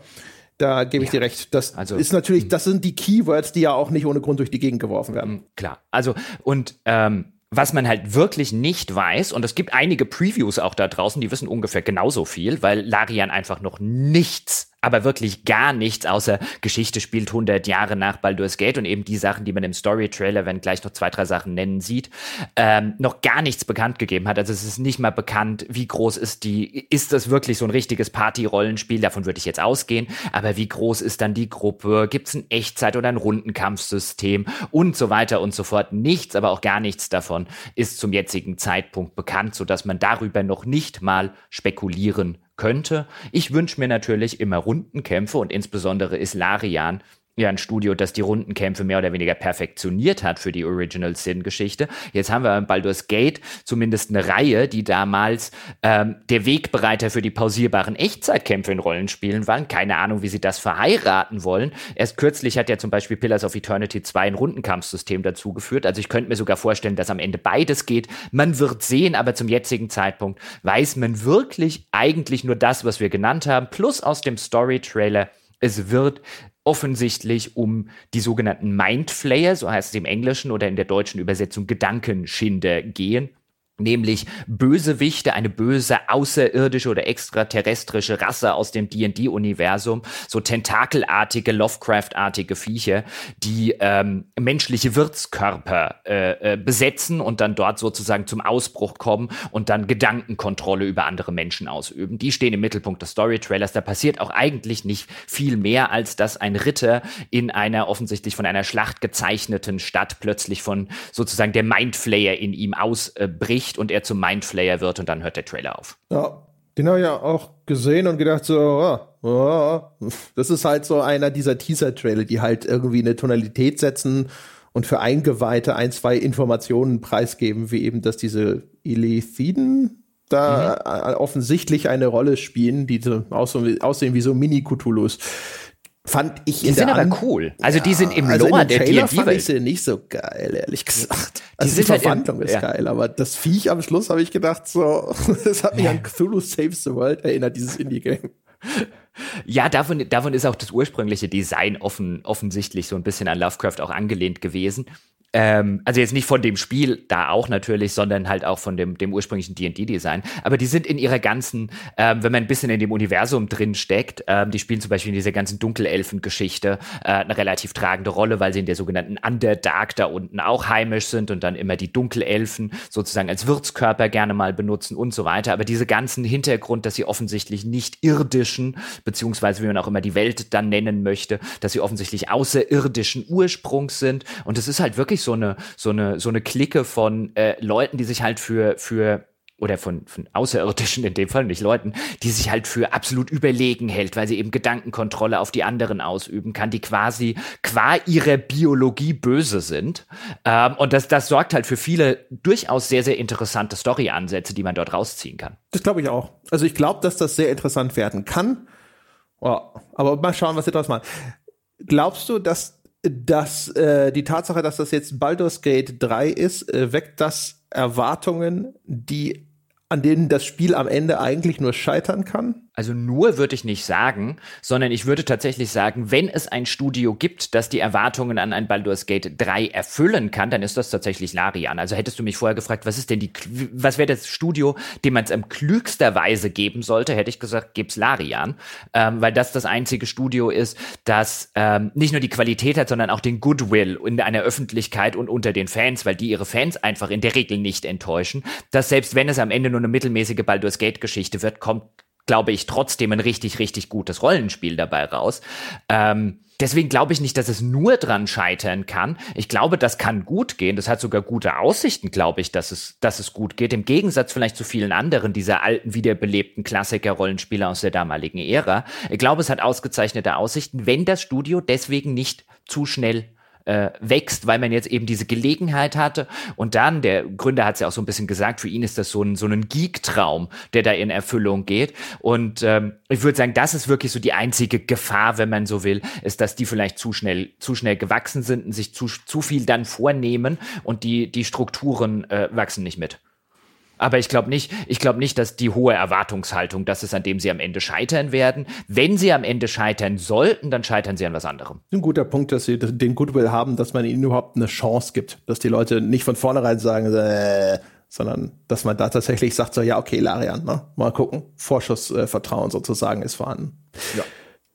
Da gebe ich ja. dir recht. Das also, ist natürlich, hm. das sind die Keywords, die ja auch nicht ohne Grund durch die Gegend geworfen werden. Hm, klar. Also, und ähm, was man halt wirklich nicht weiß, und es gibt einige Previews auch da draußen, die wissen ungefähr genauso viel, weil Larian einfach noch nichts aber wirklich gar nichts außer Geschichte spielt 100 Jahre nach Baldur's Gate und eben die Sachen, die man im Story-Trailer, wenn gleich noch zwei, drei Sachen nennen, sieht, ähm, noch gar nichts bekannt gegeben hat. Also es ist nicht mal bekannt, wie groß ist die, ist das wirklich so ein richtiges Party-Rollenspiel? Davon würde ich jetzt ausgehen. Aber wie groß ist dann die Gruppe? Gibt es ein Echtzeit- oder ein Rundenkampfsystem und so weiter und so fort? Nichts, aber auch gar nichts davon ist zum jetzigen Zeitpunkt bekannt, sodass man darüber noch nicht mal spekulieren könnte. Ich wünsche mir natürlich immer Rundenkämpfe und insbesondere ist Larian ja ein Studio, das die Rundenkämpfe mehr oder weniger perfektioniert hat für die Original Sin-Geschichte. Jetzt haben wir in Baldur's Gate zumindest eine Reihe, die damals ähm, der Wegbereiter für die pausierbaren Echtzeitkämpfe in Rollenspielen waren. Keine Ahnung, wie sie das verheiraten wollen. Erst kürzlich hat ja zum Beispiel Pillars of Eternity 2 ein Rundenkampfsystem dazugeführt. Also ich könnte mir sogar vorstellen, dass am Ende beides geht. Man wird sehen, aber zum jetzigen Zeitpunkt weiß man wirklich eigentlich nur das, was wir genannt haben, plus aus dem Story-Trailer es wird offensichtlich um die sogenannten Mindflayer, so heißt es im Englischen oder in der deutschen Übersetzung Gedankenschinder gehen nämlich Bösewichte, eine böse außerirdische oder extraterrestrische Rasse aus dem D&D-Universum, so tentakelartige, Lovecraft-artige Viecher, die ähm, menschliche Wirtskörper äh, äh, besetzen und dann dort sozusagen zum Ausbruch kommen und dann Gedankenkontrolle über andere Menschen ausüben. Die stehen im Mittelpunkt des Story-Trailers. Da passiert auch eigentlich nicht viel mehr, als dass ein Ritter in einer offensichtlich von einer Schlacht gezeichneten Stadt plötzlich von sozusagen der Mindflayer in ihm ausbricht bricht und er zum Mindflayer wird und dann hört der Trailer auf. Ja, den habe ich ja auch gesehen und gedacht so, oh, oh, das ist halt so einer dieser Teaser-Trailer, die halt irgendwie eine Tonalität setzen und für Eingeweihte ein, zwei Informationen preisgeben, wie eben, dass diese Illithiden da mhm. offensichtlich eine Rolle spielen, die so aussehen wie so Mini-Cthulhus fand ich die sind aber An cool. Also ja, die sind im also Lore der D&D fand ich sie nicht so geil, ehrlich gesagt. Also die, die Verwandlung halt im, ist ja. geil, aber das Viech am Schluss habe ich gedacht so, [laughs] das hat mich ja. an Cthulhu Saves the World erinnert, dieses Indie-Game. Ja, davon, davon ist auch das ursprüngliche Design offen, offensichtlich so ein bisschen an Lovecraft auch angelehnt gewesen. Ähm, also jetzt nicht von dem Spiel da auch natürlich, sondern halt auch von dem, dem ursprünglichen D&D-Design. Aber die sind in ihrer ganzen, ähm, wenn man ein bisschen in dem Universum drin steckt, ähm, die spielen zum Beispiel in dieser ganzen Dunkelelfen-Geschichte äh, eine relativ tragende Rolle, weil sie in der sogenannten Underdark da unten auch heimisch sind und dann immer die Dunkelelfen sozusagen als Wirtskörper gerne mal benutzen und so weiter. Aber diese ganzen Hintergrund, dass sie offensichtlich nicht irdischen, beziehungsweise wie man auch immer die Welt dann nennen möchte, dass sie offensichtlich außerirdischen Ursprungs sind. Und es ist halt wirklich wirklich so eine, so eine, so eine Clique von äh, Leuten, die sich halt für, für oder von, von Außerirdischen in dem Fall, nicht Leuten, die sich halt für absolut überlegen hält, weil sie eben Gedankenkontrolle auf die anderen ausüben kann, die quasi qua ihrer Biologie böse sind. Ähm, und das, das sorgt halt für viele durchaus sehr, sehr interessante Story-Ansätze, die man dort rausziehen kann. Das glaube ich auch. Also ich glaube, dass das sehr interessant werden kann. Oh, aber mal schauen, was sie daraus machen. Glaubst du, dass dass äh, die Tatsache, dass das jetzt Baldur's Gate 3 ist, äh, weckt das Erwartungen, die an denen das Spiel am Ende eigentlich nur scheitern kann? Also nur würde ich nicht sagen, sondern ich würde tatsächlich sagen, wenn es ein Studio gibt, das die Erwartungen an ein Baldur's Gate 3 erfüllen kann, dann ist das tatsächlich Larian. Also hättest du mich vorher gefragt, was ist denn die, was wäre das Studio, dem man es am klügster Weise geben sollte, hätte ich gesagt, gib's Larian, ähm, weil das das einzige Studio ist, das ähm, nicht nur die Qualität hat, sondern auch den Goodwill in einer Öffentlichkeit und unter den Fans, weil die ihre Fans einfach in der Regel nicht enttäuschen, dass selbst wenn es am Ende nur eine mittelmäßige Baldur's Gate Geschichte wird, kommt glaube ich, trotzdem ein richtig, richtig gutes Rollenspiel dabei raus. Ähm, deswegen glaube ich nicht, dass es nur dran scheitern kann. Ich glaube, das kann gut gehen. Das hat sogar gute Aussichten, glaube ich, dass es, dass es gut geht. Im Gegensatz vielleicht zu vielen anderen dieser alten, wiederbelebten Klassiker-Rollenspieler aus der damaligen Ära. Ich glaube, es hat ausgezeichnete Aussichten, wenn das Studio deswegen nicht zu schnell äh, wächst, weil man jetzt eben diese Gelegenheit hatte. Und dann, der Gründer hat es ja auch so ein bisschen gesagt, für ihn ist das so ein, so ein Geek-Traum, der da in Erfüllung geht. Und ähm, ich würde sagen, das ist wirklich so die einzige Gefahr, wenn man so will, ist, dass die vielleicht zu schnell, zu schnell gewachsen sind und sich zu, zu viel dann vornehmen und die, die Strukturen äh, wachsen nicht mit. Aber ich glaube nicht, ich glaube nicht, dass die hohe Erwartungshaltung, das ist, an dem sie am Ende scheitern werden. Wenn sie am Ende scheitern sollten, dann scheitern sie an was anderem. Ein guter Punkt, dass sie den Goodwill haben, dass man ihnen überhaupt eine Chance gibt, dass die Leute nicht von vornherein sagen, äh, sondern dass man da tatsächlich sagt, so ja, okay, Larian, ne? mal gucken, Vorschussvertrauen äh, sozusagen ist vorhanden. Ja.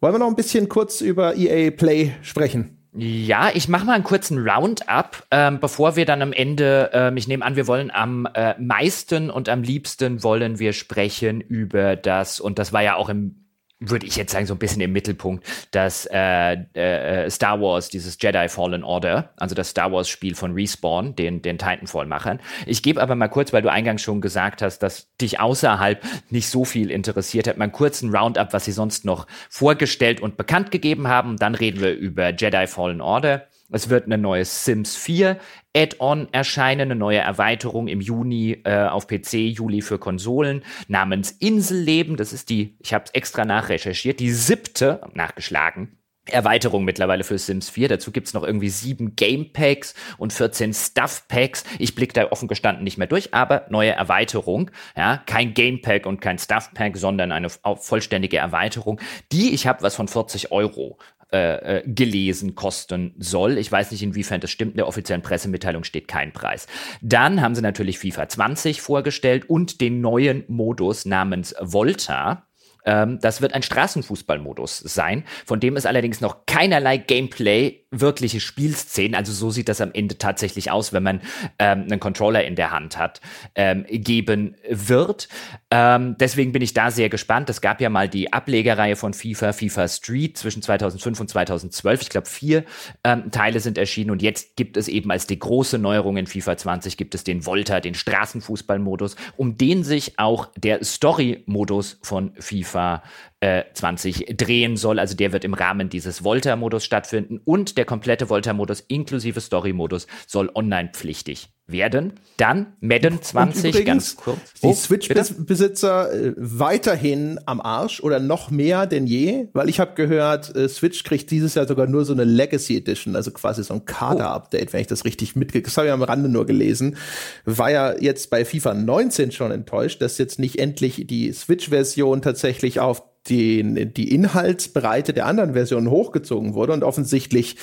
Wollen wir noch ein bisschen kurz über EA Play sprechen? Ja, ich mache mal einen kurzen Roundup, ähm, bevor wir dann am Ende, ähm, ich nehme an, wir wollen am äh, meisten und am liebsten wollen wir sprechen über das, und das war ja auch im würde ich jetzt sagen, so ein bisschen im Mittelpunkt, dass äh, äh, Star Wars, dieses Jedi Fallen Order, also das Star Wars Spiel von Respawn, den, den Titanfall-Machern. Ich gebe aber mal kurz, weil du eingangs schon gesagt hast, dass dich außerhalb nicht so viel interessiert hat, mal einen kurzen Roundup, was sie sonst noch vorgestellt und bekannt gegeben haben. Dann reden wir über Jedi Fallen Order. Es wird eine neue Sims 4 Add-on erscheinen, eine neue Erweiterung im Juni äh, auf PC, Juli für Konsolen namens Inselleben. Das ist die, ich habe es extra nachrecherchiert, die siebte, nachgeschlagen, Erweiterung mittlerweile für Sims 4. Dazu gibt's noch irgendwie sieben Game Packs und 14 Stuff Packs. Ich blick da offen gestanden nicht mehr durch, aber neue Erweiterung. Ja, kein Game Pack und kein Stuff Pack, sondern eine vollständige Erweiterung, die ich habe was von 40 Euro äh, äh, gelesen kosten soll. Ich weiß nicht, inwiefern das stimmt. In der offiziellen Pressemitteilung steht kein Preis. Dann haben sie natürlich FIFA 20 vorgestellt und den neuen Modus namens Volta. Ähm, das wird ein Straßenfußballmodus sein, von dem es allerdings noch keinerlei Gameplay, wirkliche Spielszenen, also so sieht das am Ende tatsächlich aus, wenn man ähm, einen Controller in der Hand hat, ähm, geben wird. Ähm, deswegen bin ich da sehr gespannt. Es gab ja mal die Ablegerreihe von FIFA, FIFA Street zwischen 2005 und 2012. Ich glaube, vier ähm, Teile sind erschienen und jetzt gibt es eben als die große Neuerung in FIFA 20 gibt es den Volta, den Straßenfußballmodus, um den sich auch der Story-Modus von FIFA FIFA äh, 20 drehen soll. Also der wird im Rahmen dieses Volta-Modus stattfinden und der komplette Volta-Modus inklusive Story-Modus soll online pflichtig werden. Dann Madden 20, übrigens, ganz kurz. Die oh, Switch-Besitzer äh, weiterhin am Arsch oder noch mehr denn je, weil ich habe gehört, äh, Switch kriegt dieses Jahr sogar nur so eine Legacy Edition, also quasi so ein Kader-Update, oh. wenn ich das richtig mitgekriegt Das habe ich am Rande nur gelesen. War ja jetzt bei FIFA 19 schon enttäuscht, dass jetzt nicht endlich die Switch-Version tatsächlich auf die, die Inhaltsbreite der anderen Versionen hochgezogen wurde und offensichtlich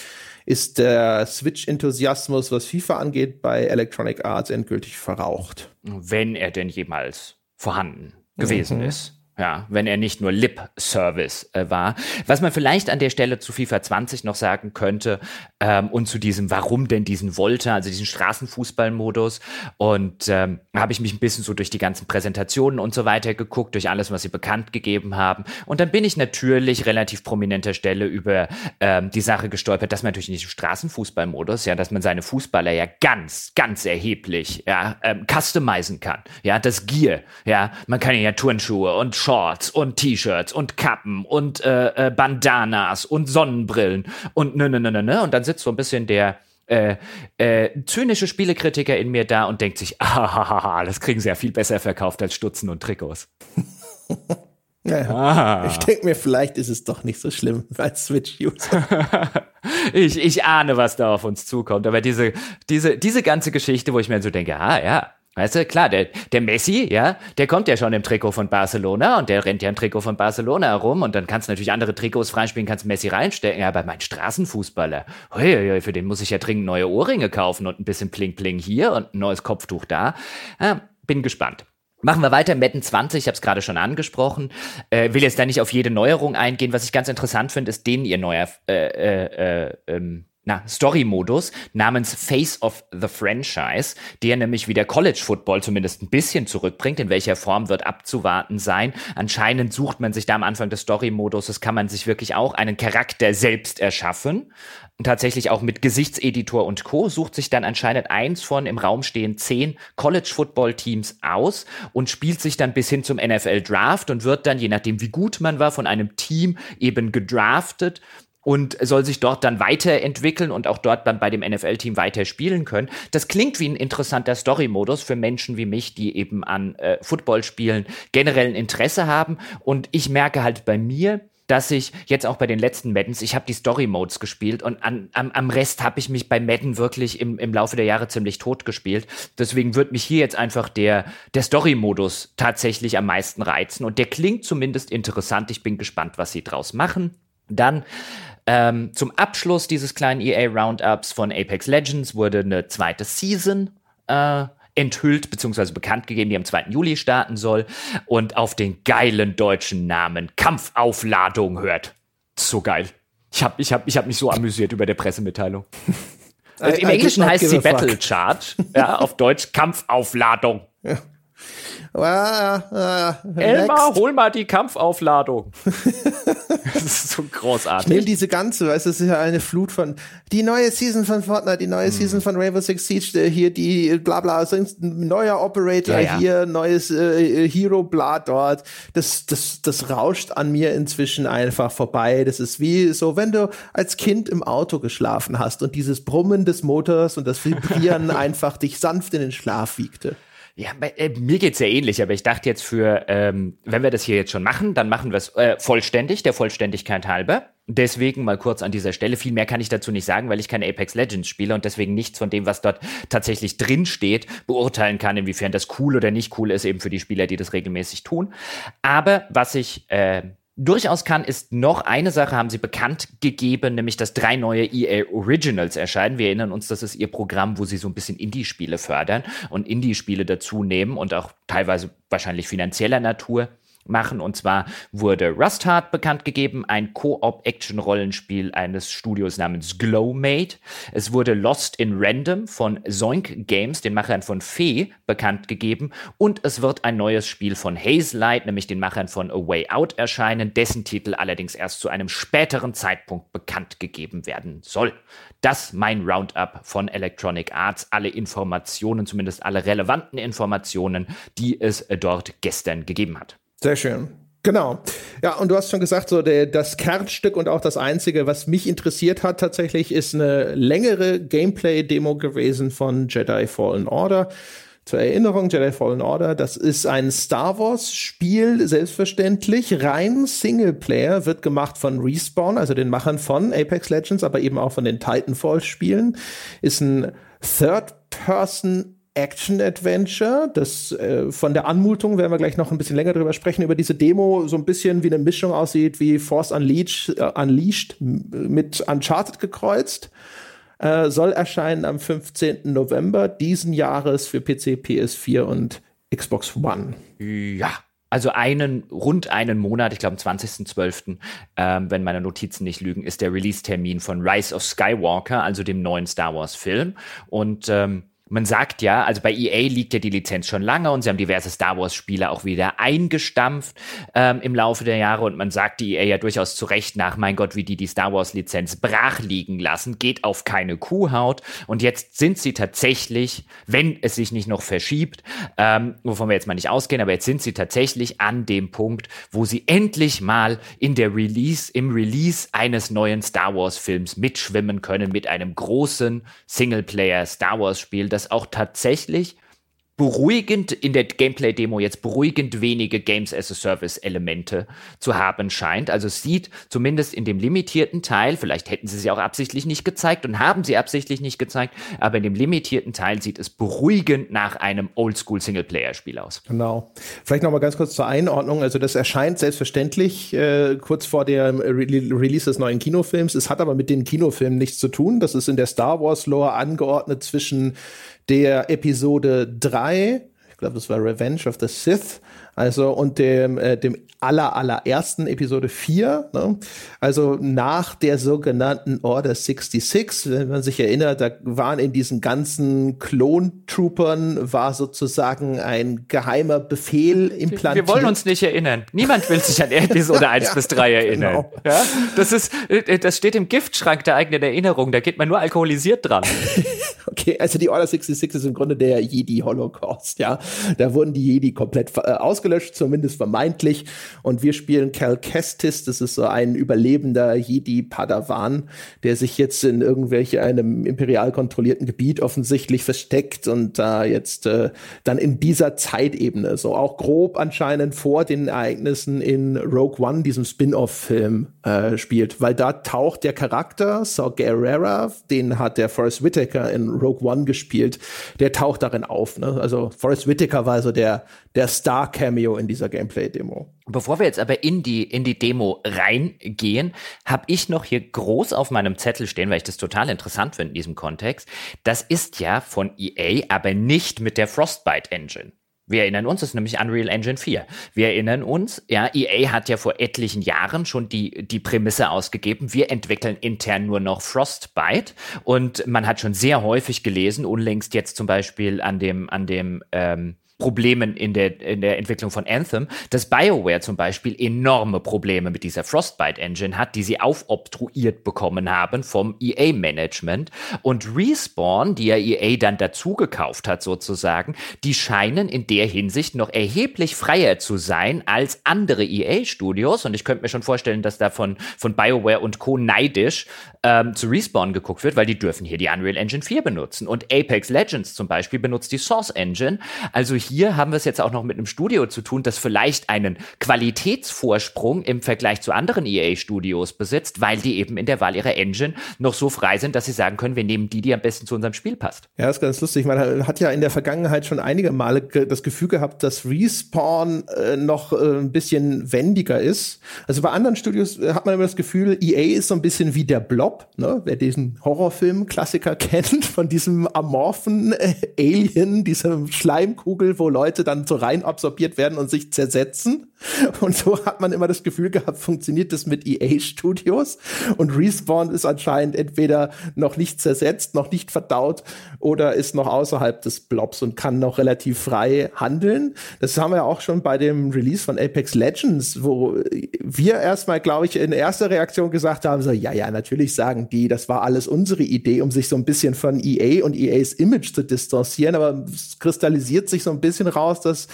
ist der Switch-Enthusiasmus, was FIFA angeht, bei Electronic Arts endgültig verraucht. Wenn er denn jemals vorhanden gewesen mhm. ist. Ja, wenn er nicht nur Lip-Service äh, war. Was man vielleicht an der Stelle zu FIFA 20 noch sagen könnte ähm, und zu diesem, warum denn diesen Volta, also diesen Straßenfußballmodus. Und ähm, habe ich mich ein bisschen so durch die ganzen Präsentationen und so weiter geguckt, durch alles, was sie bekannt gegeben haben. Und dann bin ich natürlich relativ prominenter Stelle über ähm, die Sache gestolpert, dass man natürlich nicht im Straßenfußballmodus, ja, dass man seine Fußballer ja ganz, ganz erheblich ja, ähm, customizen kann. Ja, das Gear, ja, man kann ja Turnschuhe und Shorts und T-Shirts und Kappen und äh, äh, Bandanas und Sonnenbrillen und ne, ne, ne, ne, ne. Und dann sitzt so ein bisschen der äh, äh, zynische Spielekritiker in mir da und denkt sich, [laughs] ah, das kriegen sie ja viel besser verkauft als Stutzen und Trikots. [laughs] Ja, ah. Ich denke mir, vielleicht ist es doch nicht so schlimm [laughs] als Switch-User. ich, ich ahne, was da auf uns zukommt. Aber diese, diese, diese ganze Geschichte, wo ich mir so denke, ah ja, Weißt du, klar, der, der Messi, ja, der kommt ja schon im Trikot von Barcelona und der rennt ja im Trikot von Barcelona herum und dann kannst du natürlich andere Trikots freispielen, kannst Messi reinstecken. Aber mein Straßenfußballer, hoi, für den muss ich ja dringend neue Ohrringe kaufen und ein bisschen Pling-Pling hier und ein neues Kopftuch da. Ja, bin gespannt. Machen wir weiter, Madden 20, ich habe es gerade schon angesprochen. Äh, will jetzt da nicht auf jede Neuerung eingehen. Was ich ganz interessant finde, ist den ihr neuer äh, äh, äh, ähm, na, Story-Modus namens Face of the Franchise, der nämlich wieder College Football zumindest ein bisschen zurückbringt. In welcher Form wird abzuwarten sein. Anscheinend sucht man sich da am Anfang des Story-Modus, kann man sich wirklich auch einen Charakter selbst erschaffen. Und tatsächlich auch mit Gesichtseditor und Co. sucht sich dann anscheinend eins von im Raum stehen zehn College Football Teams aus und spielt sich dann bis hin zum NFL Draft und wird dann, je nachdem wie gut man war, von einem Team eben gedraftet und soll sich dort dann weiterentwickeln und auch dort dann bei dem NFL-Team weiter spielen können. Das klingt wie ein interessanter Story-Modus für Menschen wie mich, die eben an äh, Footballspielen generell ein Interesse haben. Und ich merke halt bei mir, dass ich jetzt auch bei den letzten Maddens, ich habe die Story Modes gespielt und an, am, am Rest habe ich mich bei Madden wirklich im, im Laufe der Jahre ziemlich tot gespielt. Deswegen wird mich hier jetzt einfach der, der Story Modus tatsächlich am meisten reizen und der klingt zumindest interessant. Ich bin gespannt, was sie draus machen. Dann ähm, zum Abschluss dieses kleinen EA Roundups von Apex Legends wurde eine zweite Season äh, enthüllt bzw. bekannt gegeben, die am 2. Juli starten soll und auf den geilen deutschen Namen Kampfaufladung hört. So geil. Ich habe ich hab, ich hab mich so amüsiert über der Pressemitteilung. Also Im Englischen heißt sie Battle Charge, ja, auf Deutsch Kampfaufladung. Ja. Elmar, hol mal die Kampfaufladung. [laughs] das ist so großartig. Ich nehme diese ganze, weißt du, es ist ja eine Flut von die neue Season von Fortnite, die neue hm. Season von Rainbow Six Siege, hier die bla bla, neuer Operator ja, ja. hier, neues äh, Hero bla dort. Das, das, das rauscht an mir inzwischen einfach vorbei. Das ist wie so, wenn du als Kind im Auto geschlafen hast und dieses Brummen des Motors und das Vibrieren [laughs] einfach dich sanft in den Schlaf wiegte. Ja, bei, äh, mir geht's ja ähnlich, aber ich dachte jetzt für, ähm, wenn wir das hier jetzt schon machen, dann machen wir es äh, vollständig, der Vollständigkeit halber. Deswegen mal kurz an dieser Stelle. Viel mehr kann ich dazu nicht sagen, weil ich kein Apex Legends spiele und deswegen nichts von dem, was dort tatsächlich drin steht, beurteilen kann, inwiefern das cool oder nicht cool ist, eben für die Spieler, die das regelmäßig tun. Aber was ich äh, durchaus kann, ist noch eine Sache, haben sie bekannt gegeben, nämlich dass drei neue EA Originals erscheinen. Wir erinnern uns, das ist ihr Programm, wo sie so ein bisschen Indie-Spiele fördern und Indie-Spiele dazu nehmen und auch teilweise wahrscheinlich finanzieller Natur machen. Und zwar wurde Rust Heart bekannt gegeben, ein Co-op-Action-Rollenspiel eines Studios namens Glowmate. Es wurde Lost in Random von Zoink Games, den Machern von Fee, bekannt gegeben. Und es wird ein neues Spiel von Haze nämlich den Machern von A Way Out, erscheinen, dessen Titel allerdings erst zu einem späteren Zeitpunkt bekannt gegeben werden soll. Das mein Roundup von Electronic Arts. Alle Informationen, zumindest alle relevanten Informationen, die es dort gestern gegeben hat. Sehr schön. Genau. Ja, und du hast schon gesagt, so der, das Kernstück und auch das einzige, was mich interessiert hat tatsächlich, ist eine längere Gameplay-Demo gewesen von Jedi Fallen Order. Zur Erinnerung, Jedi Fallen Order, das ist ein Star Wars Spiel, selbstverständlich, rein Singleplayer, wird gemacht von Respawn, also den Machern von Apex Legends, aber eben auch von den Titanfall Spielen, ist ein Third-Person Action-Adventure. Das äh, von der Anmutung werden wir gleich noch ein bisschen länger drüber sprechen, über diese Demo so ein bisschen wie eine Mischung aussieht, wie Force Unleashed, äh, Unleashed mit Uncharted gekreuzt. Äh, soll erscheinen am 15. November diesen Jahres für PC, PS4 und Xbox One. Ja, also einen, rund einen Monat, ich glaube am 20.12., ähm, wenn meine Notizen nicht lügen, ist der Release-Termin von Rise of Skywalker, also dem neuen Star Wars-Film. Und ähm, man sagt ja, also bei EA liegt ja die Lizenz schon lange und sie haben diverse Star Wars-Spiele auch wieder eingestampft ähm, im Laufe der Jahre. Und man sagt die EA ja durchaus zu Recht nach, mein Gott, wie die die Star Wars-Lizenz brach liegen lassen, geht auf keine Kuhhaut. Und jetzt sind sie tatsächlich, wenn es sich nicht noch verschiebt, ähm, wovon wir jetzt mal nicht ausgehen, aber jetzt sind sie tatsächlich an dem Punkt, wo sie endlich mal in der Release, im Release eines neuen Star Wars-Films mitschwimmen können mit einem großen Singleplayer Star Wars-Spiel, das auch tatsächlich beruhigend in der Gameplay-Demo jetzt beruhigend wenige Games as a Service-Elemente zu haben scheint. Also es sieht zumindest in dem limitierten Teil, vielleicht hätten sie sie auch absichtlich nicht gezeigt und haben sie absichtlich nicht gezeigt, aber in dem limitierten Teil sieht es beruhigend nach einem Oldschool-Singleplayer-Spiel aus. Genau. Vielleicht noch mal ganz kurz zur Einordnung. Also das erscheint selbstverständlich äh, kurz vor dem Re Release des neuen Kinofilms. Es hat aber mit den Kinofilmen nichts zu tun. Das ist in der Star Wars-Lore angeordnet zwischen der Episode 3 glaube, das war Revenge of the Sith, also und dem, äh, dem aller, allerersten Episode 4, ne? also nach der sogenannten Order 66, wenn man sich erinnert, da waren in diesen ganzen Klon-Troopern war sozusagen ein geheimer Befehl implantiert. Wir wollen uns nicht erinnern. Niemand will sich an Episode [laughs] 1 ja, bis 3 erinnern. Genau. Ja? Das ist, äh, das steht im Giftschrank der eigenen Erinnerung, da geht man nur alkoholisiert dran. [laughs] okay, also die Order 66 ist im Grunde der Jedi-Holocaust, ja. Da wurden die Jedi komplett äh, ausgelöscht, zumindest vermeintlich. Und wir spielen Cal Kestis, das ist so ein überlebender Jedi-Padawan, der sich jetzt in irgendwelche einem imperial kontrollierten Gebiet offensichtlich versteckt und da äh, jetzt äh, dann in dieser Zeitebene, so auch grob anscheinend vor den Ereignissen in Rogue One, diesem Spin-off-Film, äh, spielt. Weil da taucht der Charakter, Saw Gerrera, den hat der Forrest Whitaker in Rogue One gespielt, der taucht darin auf. Ne? Also Forrest Whitaker war so der, der Star-Cameo in dieser Gameplay-Demo. Bevor wir jetzt aber in die, in die Demo reingehen, habe ich noch hier groß auf meinem Zettel stehen, weil ich das total interessant finde in diesem Kontext. Das ist ja von EA, aber nicht mit der Frostbite Engine. Wir erinnern uns, das ist nämlich Unreal Engine 4. Wir erinnern uns, ja, EA hat ja vor etlichen Jahren schon die, die Prämisse ausgegeben, wir entwickeln intern nur noch Frostbite und man hat schon sehr häufig gelesen, unlängst jetzt zum Beispiel an dem, an dem, ähm, Problemen in der, in der Entwicklung von Anthem, dass BioWare zum Beispiel enorme Probleme mit dieser Frostbite Engine hat, die sie aufobtruiert bekommen haben vom EA-Management. Und Respawn, die ja EA dann dazu gekauft hat sozusagen, die scheinen in der Hinsicht noch erheblich freier zu sein als andere EA-Studios. Und ich könnte mir schon vorstellen, dass da von, von BioWare und Co. neidisch ähm, zu Respawn geguckt wird, weil die dürfen hier die Unreal Engine 4 benutzen. Und Apex Legends zum Beispiel benutzt die Source Engine. Also hier haben wir es jetzt auch noch mit einem Studio zu tun, das vielleicht einen Qualitätsvorsprung im Vergleich zu anderen EA-Studios besitzt, weil die eben in der Wahl ihrer Engine noch so frei sind, dass sie sagen können, wir nehmen die, die am besten zu unserem Spiel passt. Ja, das ist ganz lustig. Man hat ja in der Vergangenheit schon einige Male das Gefühl gehabt, dass Respawn äh, noch äh, ein bisschen wendiger ist. Also bei anderen Studios äh, hat man immer das Gefühl, EA ist so ein bisschen wie der Blob, ne? wer diesen Horrorfilm-Klassiker [laughs] kennt, von diesem amorphen äh, Alien, dieser Schleimkugel, wo Leute dann so rein absorbiert werden und sich zersetzen. Und so hat man immer das Gefühl gehabt, funktioniert das mit EA Studios. Und Respawn ist anscheinend entweder noch nicht zersetzt, noch nicht verdaut oder ist noch außerhalb des Blobs und kann noch relativ frei handeln. Das haben wir auch schon bei dem Release von Apex Legends, wo wir erstmal, glaube ich, in erster Reaktion gesagt haben, so, ja, ja, natürlich sagen die, das war alles unsere Idee, um sich so ein bisschen von EA und EAs Image zu distanzieren, aber es kristallisiert sich so ein bisschen raus, dass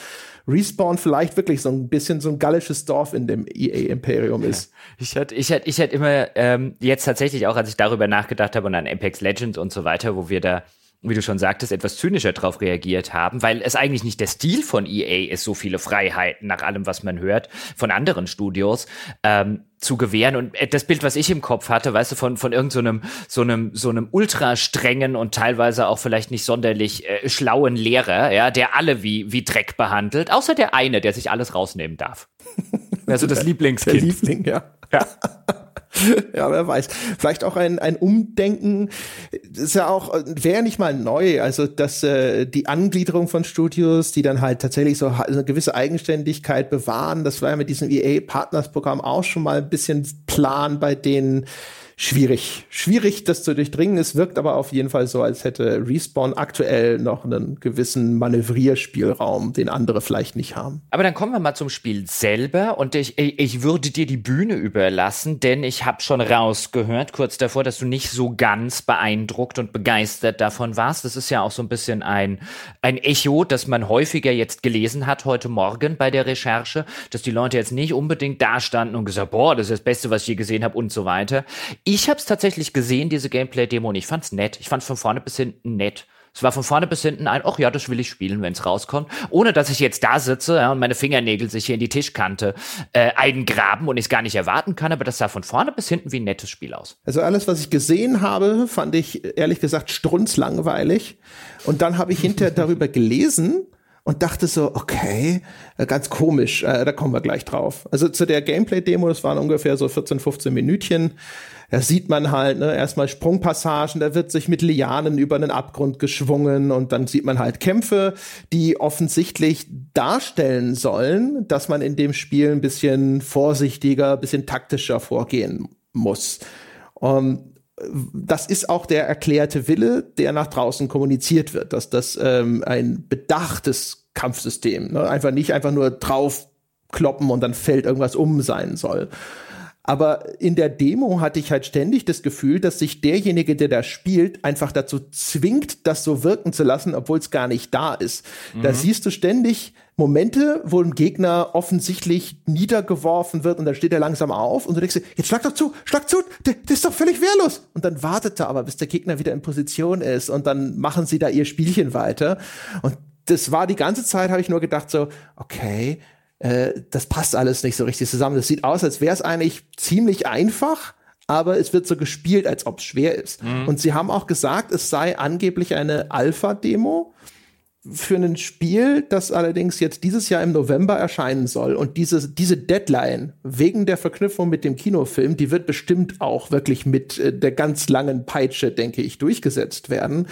Respawn vielleicht wirklich so ein bisschen so ein gallisches Dorf in dem EA-Imperium ist. Ich hätte ich hätte, ich hätte immer ähm, jetzt tatsächlich auch, als ich darüber nachgedacht habe und an Apex Legends und so weiter, wo wir da wie du schon sagtest, etwas zynischer darauf reagiert haben, weil es eigentlich nicht der Stil von EA ist, so viele Freiheiten nach allem, was man hört, von anderen Studios. Ähm, zu gewähren. Und äh, das Bild, was ich im Kopf hatte, weißt du, von, von irgendeinem so einem, so einem ultra strengen und teilweise auch vielleicht nicht sonderlich äh, schlauen Lehrer, ja, der alle wie, wie Dreck behandelt, außer der eine, der sich alles rausnehmen darf. [laughs] Also das Lieblingskind. Der Liebling, ja. Ja. [laughs] [laughs] ja, wer weiß. Vielleicht auch ein, ein Umdenken. Das ist ja auch, wäre nicht mal neu. Also, dass äh, die Angliederung von Studios, die dann halt tatsächlich so eine gewisse Eigenständigkeit bewahren, das war ja mit diesem EA-Partners-Programm auch schon mal ein bisschen Plan bei denen schwierig. Schwierig, das zu durchdringen. Es wirkt aber auf jeden Fall so, als hätte Respawn aktuell noch einen gewissen Manövrierspielraum, den andere vielleicht nicht haben. Aber dann kommen wir mal zum Spiel selber und ich, ich würde dir die Bühne überlassen, denn ich habe schon rausgehört, kurz davor, dass du nicht so ganz beeindruckt und begeistert davon warst. Das ist ja auch so ein bisschen ein, ein Echo, das man häufiger jetzt gelesen hat heute Morgen bei der Recherche, dass die Leute jetzt nicht unbedingt da standen und gesagt, boah, das ist das Beste, was ich je gesehen habe und so weiter. Ich habe es tatsächlich gesehen, diese Gameplay-Demo, und ich fand's nett. Ich fand's von vorne bis hinten nett. Es war von vorne bis hinten ein, ach ja, das will ich spielen, wenn es rauskommt. Ohne dass ich jetzt da sitze ja, und meine Fingernägel sich hier in die Tischkante äh, eingraben und ich es gar nicht erwarten kann, aber das sah von vorne bis hinten wie ein nettes Spiel aus. Also alles, was ich gesehen habe, fand ich ehrlich gesagt strunzlangweilig. Und dann habe ich hinterher [laughs] darüber gelesen und dachte so, okay, äh, ganz komisch, äh, da kommen wir gleich drauf. Also zu der Gameplay-Demo, das waren ungefähr so 14, 15 Minütchen. Da sieht man halt, ne, erstmal Sprungpassagen, da wird sich mit Lianen über einen Abgrund geschwungen und dann sieht man halt Kämpfe, die offensichtlich darstellen sollen, dass man in dem Spiel ein bisschen vorsichtiger, ein bisschen taktischer vorgehen muss. Um, das ist auch der erklärte Wille, der nach draußen kommuniziert wird, dass das ähm, ein bedachtes Kampfsystem, ne? einfach nicht einfach nur drauf kloppen und dann fällt irgendwas um sein soll. Aber in der Demo hatte ich halt ständig das Gefühl, dass sich derjenige, der da spielt, einfach dazu zwingt, das so wirken zu lassen, obwohl es gar nicht da ist. Mhm. Da siehst du ständig Momente, wo ein Gegner offensichtlich niedergeworfen wird und dann steht er langsam auf und du denkst dir, jetzt schlag doch zu, schlag zu, der, der ist doch völlig wehrlos. Und dann wartet er aber, bis der Gegner wieder in Position ist und dann machen sie da ihr Spielchen weiter. Und das war die ganze Zeit, habe ich nur gedacht so, okay, äh, das passt alles nicht so richtig zusammen. Das sieht aus, als wäre es eigentlich ziemlich einfach, aber es wird so gespielt, als ob es schwer ist. Mhm. Und sie haben auch gesagt, es sei angeblich eine Alpha-Demo für ein Spiel, das allerdings jetzt dieses Jahr im November erscheinen soll. Und diese, diese Deadline wegen der Verknüpfung mit dem Kinofilm, die wird bestimmt auch wirklich mit äh, der ganz langen Peitsche, denke ich, durchgesetzt werden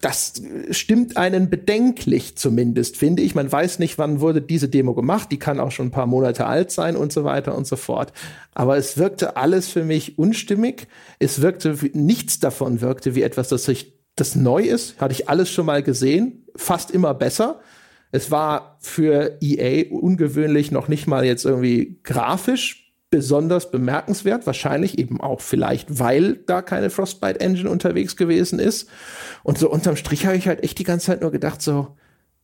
das stimmt einen bedenklich zumindest, finde ich. Man weiß nicht, wann wurde diese Demo gemacht. Die kann auch schon ein paar Monate alt sein und so weiter und so fort. Aber es wirkte alles für mich unstimmig. Es wirkte, nichts davon wirkte wie etwas, das, ich, das neu ist. Hatte ich alles schon mal gesehen. Fast immer besser. Es war für EA ungewöhnlich noch nicht mal jetzt irgendwie grafisch besonders bemerkenswert, wahrscheinlich eben auch vielleicht, weil da keine Frostbite Engine unterwegs gewesen ist. Und so unterm Strich habe ich halt echt die ganze Zeit nur gedacht, so,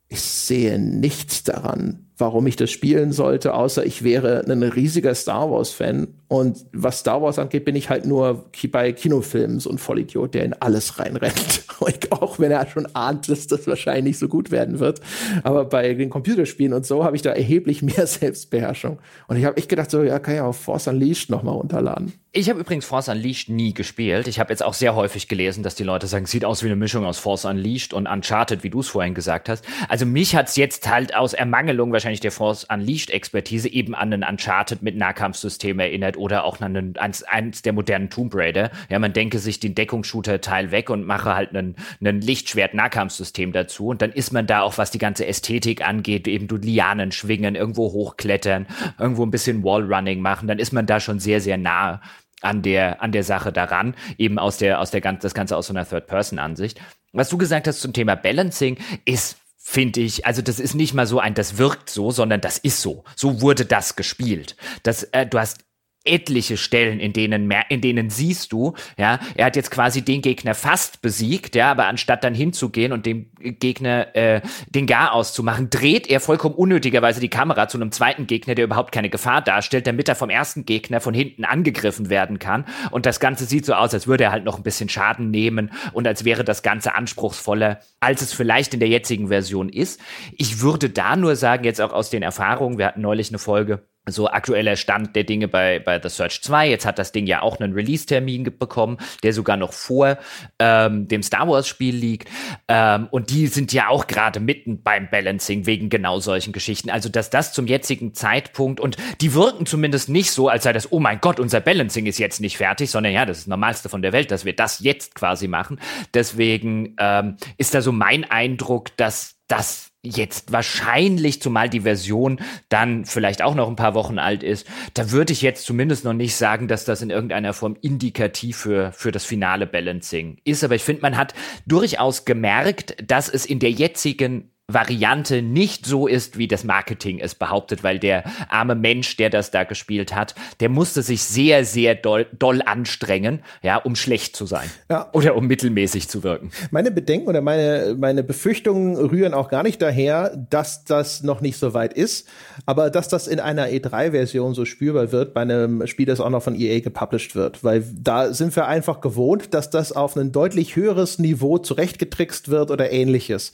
ich sehe nichts daran, warum ich das spielen sollte, außer ich wäre ein riesiger Star Wars-Fan. Und was Star Wars angeht, bin ich halt nur bei Kinofilmen so ein Vollidiot, der in alles reinrennt. [laughs] auch wenn er schon ahnt, dass das wahrscheinlich nicht so gut werden wird. Aber bei den Computerspielen und so habe ich da erheblich mehr [laughs] Selbstbeherrschung. Und ich habe echt gedacht, so, ja, kann ja auch Force Unleashed nochmal runterladen. Ich habe übrigens Force Unleashed nie gespielt. Ich habe jetzt auch sehr häufig gelesen, dass die Leute sagen, sieht aus wie eine Mischung aus Force Unleashed und Uncharted, wie du es vorhin gesagt hast. Also mich hat's jetzt halt aus Ermangelung wahrscheinlich der Force Unleashed Expertise eben an einen Uncharted mit Nahkampfsystem erinnert oder auch an einen, eins, eins der modernen Tomb Raider. Ja, man denke sich den Deckungsshooter-Teil weg und mache halt einen, einen Lichtschwert-Nahkampfsystem dazu. Und dann ist man da auch, was die ganze Ästhetik angeht, eben du Lianen schwingen, irgendwo hochklettern, irgendwo ein bisschen Wallrunning machen. Dann ist man da schon sehr, sehr nah an der, an der Sache daran, eben aus der, aus der ganz, das Ganze aus so einer Third-Person-Ansicht. Was du gesagt hast zum Thema Balancing ist finde ich, also das ist nicht mal so ein, das wirkt so, sondern das ist so. So wurde das gespielt. Das, äh, du hast etliche Stellen, in denen mehr, in denen siehst du, ja, er hat jetzt quasi den Gegner fast besiegt, ja, aber anstatt dann hinzugehen und dem Gegner äh, den Gar auszumachen, dreht er vollkommen unnötigerweise die Kamera zu einem zweiten Gegner, der überhaupt keine Gefahr darstellt, damit er vom ersten Gegner von hinten angegriffen werden kann. Und das Ganze sieht so aus, als würde er halt noch ein bisschen Schaden nehmen und als wäre das Ganze anspruchsvoller, als es vielleicht in der jetzigen Version ist. Ich würde da nur sagen, jetzt auch aus den Erfahrungen, wir hatten neulich eine Folge so aktueller Stand der Dinge bei, bei The Search 2. Jetzt hat das Ding ja auch einen Release-Termin bekommen, der sogar noch vor ähm, dem Star Wars-Spiel liegt. Ähm, und die sind ja auch gerade mitten beim Balancing wegen genau solchen Geschichten. Also, dass das zum jetzigen Zeitpunkt und die wirken zumindest nicht so, als sei das, oh mein Gott, unser Balancing ist jetzt nicht fertig, sondern ja, das ist das Normalste von der Welt, dass wir das jetzt quasi machen. Deswegen ähm, ist da so mein Eindruck, dass das jetzt wahrscheinlich, zumal die Version dann vielleicht auch noch ein paar Wochen alt ist, da würde ich jetzt zumindest noch nicht sagen, dass das in irgendeiner Form indikativ für, für das finale Balancing ist. Aber ich finde, man hat durchaus gemerkt, dass es in der jetzigen Variante nicht so ist, wie das Marketing es behauptet, weil der arme Mensch, der das da gespielt hat, der musste sich sehr, sehr doll, doll anstrengen, ja, um schlecht zu sein. Ja. Oder um mittelmäßig zu wirken. Meine Bedenken oder meine, meine Befürchtungen rühren auch gar nicht daher, dass das noch nicht so weit ist, aber dass das in einer E3-Version so spürbar wird, bei einem Spiel, das auch noch von EA gepublished wird, weil da sind wir einfach gewohnt, dass das auf ein deutlich höheres Niveau zurechtgetrickst wird oder ähnliches.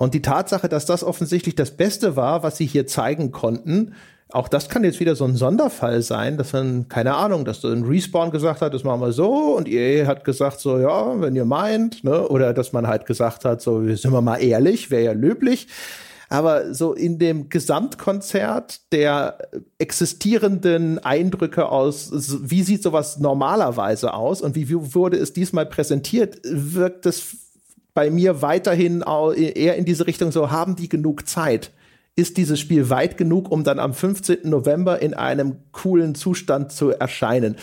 Und die Tatsache, dass das offensichtlich das Beste war, was sie hier zeigen konnten, auch das kann jetzt wieder so ein Sonderfall sein, dass man, keine Ahnung, dass ein Respawn gesagt hat, das machen wir so und EA hat gesagt so, ja, wenn ihr meint, ne, oder dass man halt gesagt hat, so, sind wir mal ehrlich, wäre ja löblich. Aber so in dem Gesamtkonzert der existierenden Eindrücke aus, wie sieht sowas normalerweise aus und wie wurde es diesmal präsentiert, wirkt es bei mir weiterhin eher in diese Richtung so, haben die genug Zeit? Ist dieses Spiel weit genug, um dann am 15. November in einem coolen Zustand zu erscheinen.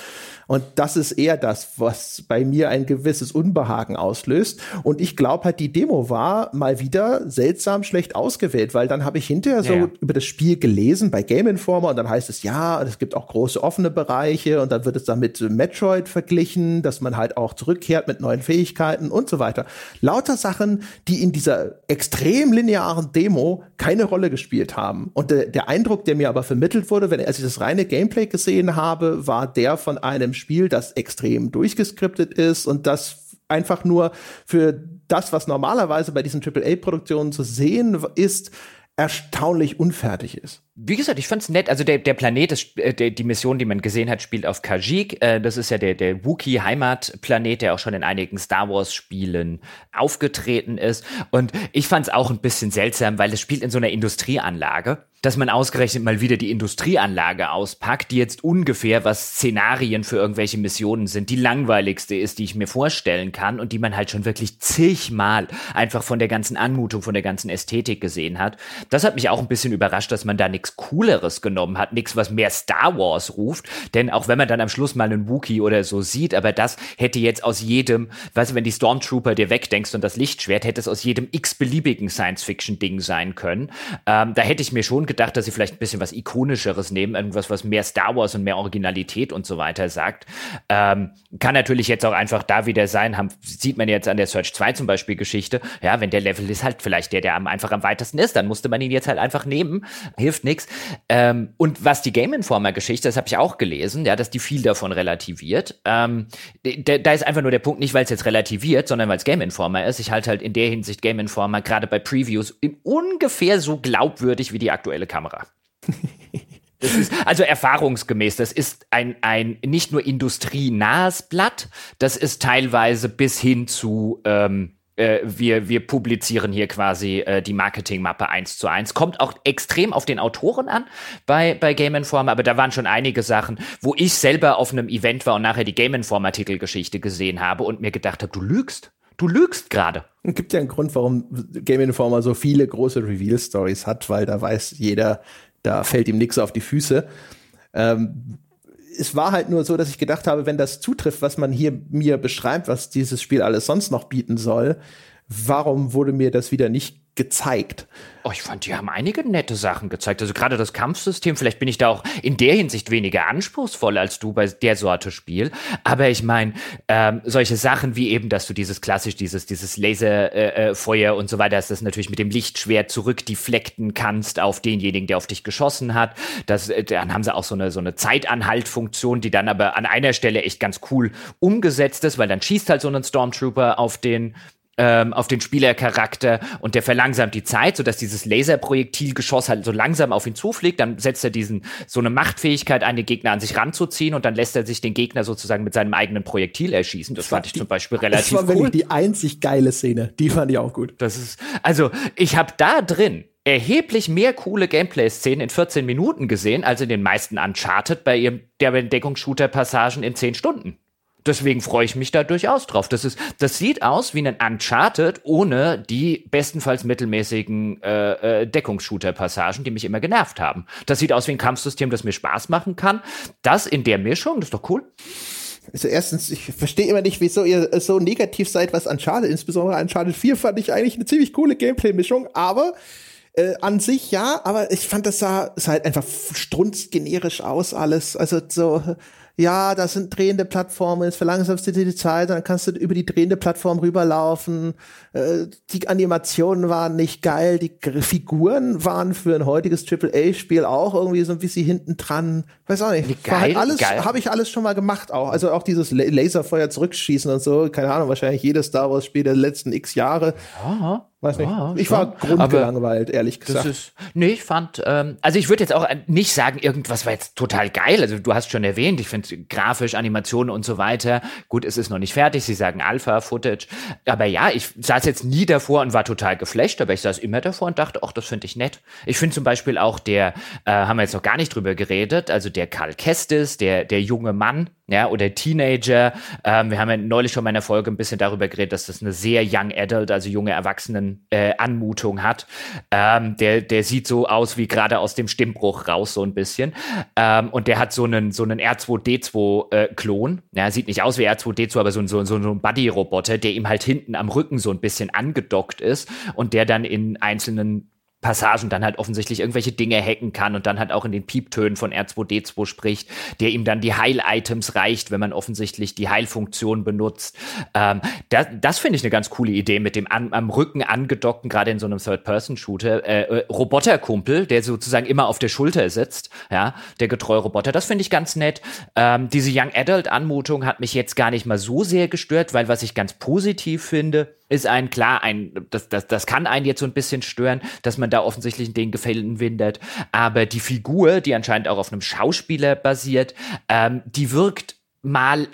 Und das ist eher das, was bei mir ein gewisses Unbehagen auslöst. Und ich glaube halt, die Demo war mal wieder seltsam schlecht ausgewählt, weil dann habe ich hinterher so ja. über das Spiel gelesen bei Game Informer und dann heißt es, ja, es gibt auch große offene Bereiche und dann wird es dann mit Metroid verglichen, dass man halt auch zurückkehrt mit neuen Fähigkeiten und so weiter. Lauter Sachen, die in dieser extrem linearen Demo keine Rolle gespielt haben. Und der, der Eindruck, der mir aber vermittelt wurde, wenn als ich das reine Gameplay gesehen habe, war der von einem Spiel, das extrem durchgeskriptet ist und das einfach nur für das, was normalerweise bei diesen AAA-Produktionen zu sehen ist, erstaunlich unfertig ist. Wie gesagt, ich fand's nett. Also der, der Planet, ist, äh, der, die Mission, die man gesehen hat, spielt auf Kashyyyk. Äh, das ist ja der, der Wookiee-Heimatplanet, der auch schon in einigen Star Wars-Spielen aufgetreten ist. Und ich fand's auch ein bisschen seltsam, weil es spielt in so einer Industrieanlage dass man ausgerechnet mal wieder die Industrieanlage auspackt, die jetzt ungefähr, was Szenarien für irgendwelche Missionen sind, die langweiligste ist, die ich mir vorstellen kann und die man halt schon wirklich zigmal einfach von der ganzen Anmutung, von der ganzen Ästhetik gesehen hat. Das hat mich auch ein bisschen überrascht, dass man da nichts Cooleres genommen hat, nichts, was mehr Star Wars ruft, denn auch wenn man dann am Schluss mal einen Wookie oder so sieht, aber das hätte jetzt aus jedem, weißt du, wenn die Stormtrooper dir wegdenkst und das Lichtschwert, hätte es aus jedem x-beliebigen Science-Fiction-Ding sein können. Ähm, da hätte ich mir schon gedacht, dass sie vielleicht ein bisschen was Ikonischeres nehmen, irgendwas, was mehr Star Wars und mehr Originalität und so weiter sagt. Ähm, kann natürlich jetzt auch einfach da wieder sein, haben, sieht man jetzt an der Search 2 zum Beispiel Geschichte. Ja, wenn der Level ist halt vielleicht der, der am, einfach am weitesten ist, dann musste man ihn jetzt halt einfach nehmen. Hilft nichts. Ähm, und was die Game Informer Geschichte, das habe ich auch gelesen, ja, dass die viel davon relativiert. Ähm, da, ist einfach nur der Punkt, nicht weil es jetzt relativiert, sondern weil es Game Informer ist. Ich halte halt in der Hinsicht Game Informer gerade bei Previews ungefähr so glaubwürdig wie die aktuelle aktuelle Kamera. Ist, also erfahrungsgemäß, das ist ein, ein nicht nur industrienahes Blatt, das ist teilweise bis hin zu, ähm, äh, wir, wir publizieren hier quasi äh, die Marketingmappe eins zu eins. Kommt auch extrem auf den Autoren an bei, bei Game Informer, aber da waren schon einige Sachen, wo ich selber auf einem Event war und nachher die Game Informer Titelgeschichte gesehen habe und mir gedacht habe, du lügst. Du lügst gerade. Es gibt ja einen Grund, warum Game Informer so viele große Reveal-Stories hat, weil da weiß jeder, da fällt ihm nichts auf die Füße. Ähm, es war halt nur so, dass ich gedacht habe, wenn das zutrifft, was man hier mir beschreibt, was dieses Spiel alles sonst noch bieten soll, warum wurde mir das wieder nicht gezeigt? Oh, ich fand, die haben einige nette Sachen gezeigt. Also gerade das Kampfsystem, vielleicht bin ich da auch in der Hinsicht weniger anspruchsvoll als du bei der Sorte Spiel. Aber ich meine, ähm, solche Sachen wie eben, dass du dieses klassisch, dieses, dieses Laserfeuer äh, äh und so weiter, dass das natürlich mit dem Lichtschwert zurückdeflekten kannst auf denjenigen, der auf dich geschossen hat. Das, äh, dann haben sie auch so eine, so eine Zeitanhaltfunktion, die dann aber an einer Stelle echt ganz cool umgesetzt ist, weil dann schießt halt so ein Stormtrooper auf den ähm, auf den Spielercharakter und der verlangsamt die Zeit, sodass dieses Laserprojektilgeschoss halt so langsam auf ihn zufliegt. Dann setzt er diesen so eine Machtfähigkeit ein, den Gegner an sich ranzuziehen und dann lässt er sich den Gegner sozusagen mit seinem eigenen Projektil erschießen. Das, das fand ich die, zum Beispiel relativ cool. Das war wirklich die einzig geile Szene. Die fand ich auch gut. Das ist also ich habe da drin erheblich mehr coole Gameplay-Szenen in 14 Minuten gesehen, als in den meisten Uncharted bei ihrem der Entdeckungsshooter-Passagen in 10 Stunden. Deswegen freue ich mich da durchaus drauf. Das, ist, das sieht aus wie ein Uncharted ohne die bestenfalls mittelmäßigen äh, äh, Deckungsshooter-Passagen, die mich immer genervt haben. Das sieht aus wie ein Kampfsystem, das mir Spaß machen kann. Das in der Mischung, das ist doch cool. Also erstens, ich verstehe immer nicht, wieso ihr so negativ seid, was Uncharted, insbesondere Uncharted 4 fand ich eigentlich eine ziemlich coole Gameplay-Mischung, aber äh, an sich ja, aber ich fand das sah, sah halt einfach strunzgenerisch aus alles. Also so, ja, das sind drehende Plattformen, jetzt verlangsamst du dir die Zeit, dann kannst du über die drehende Plattform rüberlaufen. Äh, die Animationen waren nicht geil, die Figuren waren für ein heutiges AAA-Spiel auch irgendwie so ein bisschen hinten dran. Weiß auch nicht. Geil, halt alles, habe ich alles schon mal gemacht auch. Also auch dieses Laserfeuer zurückschießen und so, keine Ahnung, wahrscheinlich jedes Star Wars-Spiel der letzten x Jahre. Ja. Weiß nicht. Ja, ich war grundgelangweilt, ehrlich gesagt. Ist, nee, ich fand, ähm, also ich würde jetzt auch nicht sagen, irgendwas war jetzt total geil. Also du hast schon erwähnt, ich finde grafisch, Animationen und so weiter. Gut, es ist noch nicht fertig. Sie sagen Alpha-Footage. Aber ja, ich saß jetzt nie davor und war total geflasht, aber ich saß immer davor und dachte, ach, das finde ich nett. Ich finde zum Beispiel auch der, äh, haben wir jetzt noch gar nicht drüber geredet, also der Karl Kestis, der, der junge Mann, ja, oder Teenager. Ähm, wir haben ja neulich schon mal in der Folge ein bisschen darüber geredet, dass das eine sehr young adult, also junge Erwachsenen äh, hat. Ähm, der, der sieht so aus wie gerade aus dem Stimmbruch raus, so ein bisschen. Ähm, und der hat so einen, so einen R2D2-Klon. Äh, ja, sieht nicht aus wie R2D2, aber so, ein so, so ein Buddy-Roboter, der ihm halt hinten am Rücken so ein bisschen angedockt ist und der dann in einzelnen Passagen dann halt offensichtlich irgendwelche Dinge hacken kann und dann halt auch in den Pieptönen von R2D2 spricht, der ihm dann die Heil-Items reicht, wenn man offensichtlich die Heilfunktion benutzt. Ähm, das das finde ich eine ganz coole Idee mit dem an, am Rücken angedockten, gerade in so einem Third-Person-Shooter, äh, äh, Roboterkumpel, der sozusagen immer auf der Schulter sitzt, ja, der getreue Roboter. Das finde ich ganz nett. Ähm, diese Young Adult-Anmutung hat mich jetzt gar nicht mal so sehr gestört, weil was ich ganz positiv finde, ist ein klar, ein, das, das, das kann einen jetzt so ein bisschen stören, dass man da offensichtlich den Gefällen windet. Aber die Figur, die anscheinend auch auf einem Schauspieler basiert, ähm, die wirkt mal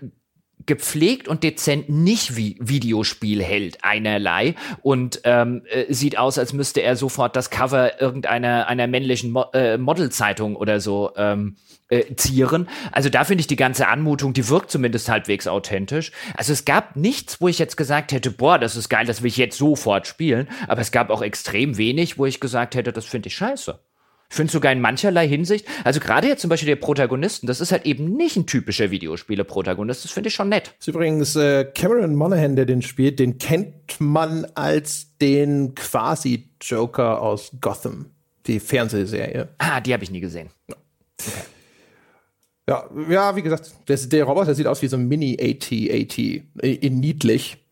gepflegt und dezent nicht wie Videospielheld einerlei und ähm, äh, sieht aus, als müsste er sofort das Cover irgendeiner einer männlichen Mo äh, Modelzeitung oder so ähm, äh, zieren. Also da finde ich die ganze Anmutung, die wirkt zumindest halbwegs authentisch. Also es gab nichts, wo ich jetzt gesagt hätte, boah, das ist geil, das will ich jetzt sofort spielen. Aber es gab auch extrem wenig, wo ich gesagt hätte, das finde ich scheiße. Ich finde sogar in mancherlei Hinsicht, also gerade jetzt zum Beispiel der Protagonisten, das ist halt eben nicht ein typischer Videospiele-Protagonist, das finde ich schon nett. Das ist übrigens äh, Cameron Monaghan, der den spielt, den kennt man als den quasi Joker aus Gotham, die Fernsehserie. Ah, die habe ich nie gesehen. Okay. Ja, ja, wie gesagt, der, der Roboter sieht aus wie so ein Mini-AT-AT, in niedlich.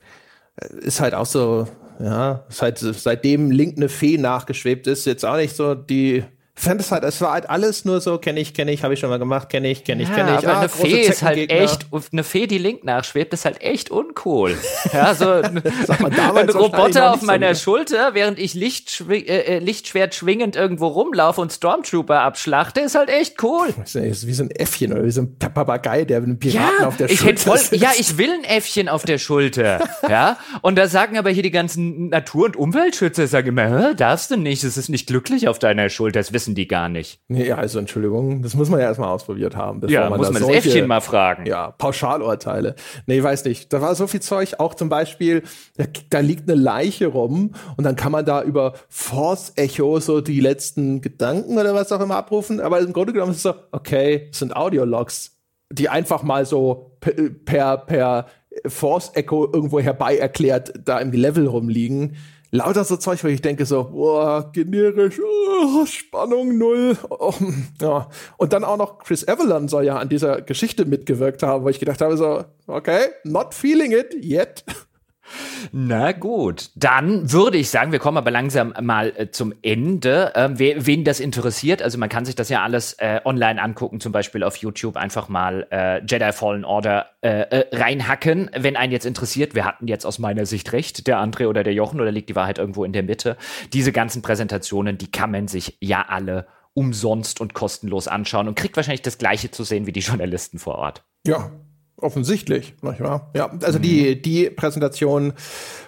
Ist halt auch so, ja, seit, seitdem Link eine Fee nachgeschwebt ist, jetzt auch nicht so die fand es halt, es war halt alles nur so, kenne ich, kenne ich, habe ich schon mal gemacht, kenne ich, kenne ich, ja, kenne ich. Aber ah, eine Fee ist halt echt, eine Fee, die Link nachschwebt, ist halt echt uncool. [laughs] ja, so ein, ein Roboter auf meiner so Schulter, während ich Licht, äh, äh, Lichtschwert schwingend irgendwo rumlaufe und Stormtrooper abschlachte, ist halt echt cool. Das ist wie so ein Äffchen oder wie so ein Papagei, der mit einem Piraten ja, auf der ich Schulter voll, sitzt. Ja, ich will ein Äffchen auf der Schulter. [laughs] ja, und da sagen aber hier die ganzen Natur- und Umweltschützer, sagen immer, darfst du nicht, es ist nicht glücklich auf deiner Schulter, das wissen die gar nicht. Nee, also Entschuldigung, das muss man ja erstmal ausprobiert haben. ja, man muss man das solche, Äffchen mal fragen. Ja, Pauschalurteile. Nee, weiß nicht. Da war so viel Zeug, auch zum Beispiel, da, da liegt eine Leiche rum und dann kann man da über Force Echo so die letzten Gedanken oder was auch immer abrufen. Aber im Grunde genommen ist es so, okay, es sind Audiologs, die einfach mal so per, per Force Echo irgendwo herbei erklärt da im Level rumliegen lauter so Zeug, wo ich denke so, boah, generisch, oh, Spannung null. Oh, ja. Und dann auch noch Chris Evelyn soll ja an dieser Geschichte mitgewirkt haben, wo ich gedacht habe so, okay, not feeling it yet. Na gut, dann würde ich sagen, wir kommen aber langsam mal äh, zum Ende. Ähm, wer, wen das interessiert, also man kann sich das ja alles äh, online angucken, zum Beispiel auf YouTube einfach mal äh, Jedi Fallen Order äh, äh, reinhacken, wenn einen jetzt interessiert. Wir hatten jetzt aus meiner Sicht recht, der André oder der Jochen, oder liegt die Wahrheit irgendwo in der Mitte. Diese ganzen Präsentationen, die kann man sich ja alle umsonst und kostenlos anschauen und kriegt wahrscheinlich das gleiche zu sehen wie die Journalisten vor Ort. Ja, Offensichtlich, nicht wahr? Ja, also mhm. die, die Präsentation,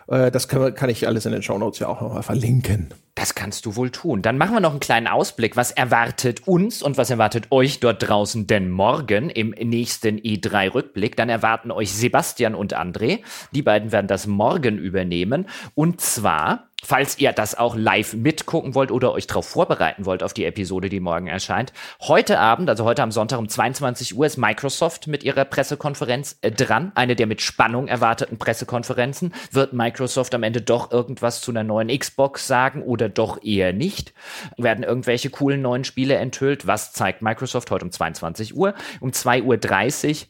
äh, das kann, kann ich alles in den Show Notes ja auch nochmal verlinken. Das kannst du wohl tun. Dann machen wir noch einen kleinen Ausblick. Was erwartet uns und was erwartet euch dort draußen denn morgen im nächsten E3-Rückblick? Dann erwarten euch Sebastian und André. Die beiden werden das morgen übernehmen. Und zwar falls ihr das auch live mitgucken wollt oder euch darauf vorbereiten wollt auf die Episode, die morgen erscheint. Heute Abend, also heute am Sonntag um 22 Uhr, ist Microsoft mit ihrer Pressekonferenz äh, dran. Eine der mit Spannung erwarteten Pressekonferenzen. Wird Microsoft am Ende doch irgendwas zu einer neuen Xbox sagen oder doch eher nicht? Werden irgendwelche coolen neuen Spiele enthüllt? Was zeigt Microsoft heute um 22 Uhr? Um 2.30 Uhr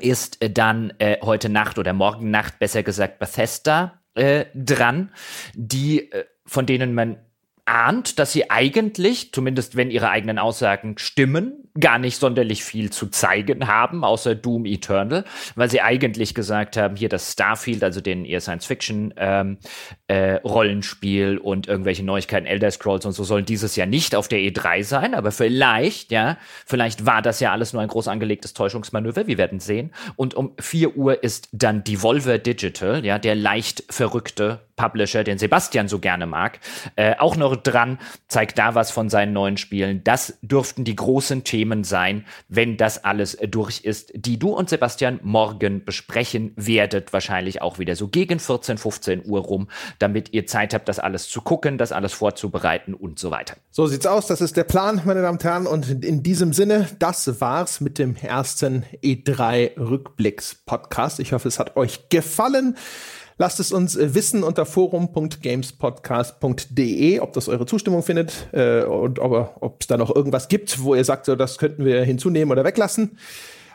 ist äh, dann äh, heute Nacht oder morgen Nacht besser gesagt Bethesda äh, dran, die äh, von denen man ahnt, dass sie eigentlich, zumindest wenn ihre eigenen Aussagen stimmen, gar nicht sonderlich viel zu zeigen haben, außer Doom Eternal, weil sie eigentlich gesagt haben, hier das Starfield, also den eher Science-Fiction ähm, äh, und irgendwelche Neuigkeiten, Elder Scrolls und so sollen dieses Jahr nicht auf der E3 sein, aber vielleicht, ja, vielleicht war das ja alles nur ein groß angelegtes Täuschungsmanöver, wir werden sehen. Und um 4 Uhr ist dann Devolver Digital, ja, der leicht verrückte Publisher, den Sebastian so gerne mag, äh, auch noch dran, zeigt da was von seinen neuen Spielen. Das dürften die großen Themen sein, wenn das alles durch ist, die du und Sebastian morgen besprechen werdet. Wahrscheinlich auch wieder so gegen 14, 15 Uhr rum, damit ihr Zeit habt, das alles zu gucken, das alles vorzubereiten und so weiter. So sieht's aus. Das ist der Plan, meine Damen und Herren. Und in diesem Sinne, das war's mit dem ersten E3 Rückblicks Podcast. Ich hoffe, es hat euch gefallen. Lasst es uns äh, wissen unter forum.gamespodcast.de, ob das eure Zustimmung findet äh, und ob es da noch irgendwas gibt, wo ihr sagt, so, das könnten wir hinzunehmen oder weglassen.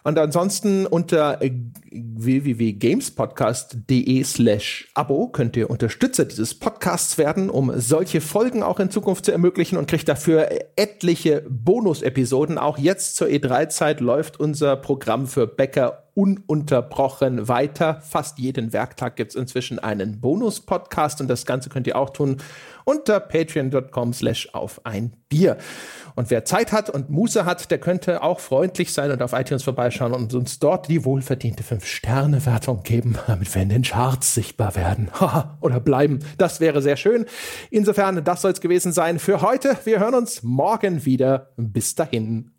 Und ansonsten unter äh, www.gamespodcast.de slash Abo könnt ihr Unterstützer dieses Podcasts werden, um solche Folgen auch in Zukunft zu ermöglichen und kriegt dafür etliche Bonus-Episoden. Auch jetzt zur E3-Zeit läuft unser Programm für Bäcker ununterbrochen weiter. Fast jeden Werktag gibt es inzwischen einen Bonus-Podcast und das Ganze könnt ihr auch tun unter patreon.com slash auf ein Bier. Und wer Zeit hat und Muße hat, der könnte auch freundlich sein und auf iTunes vorbeischauen und uns dort die wohlverdiente 5-Sterne-Wertung geben, damit wir in den Charts sichtbar werden. [laughs] Oder bleiben. Das wäre sehr schön. Insofern, das soll es gewesen sein für heute. Wir hören uns morgen wieder. Bis dahin.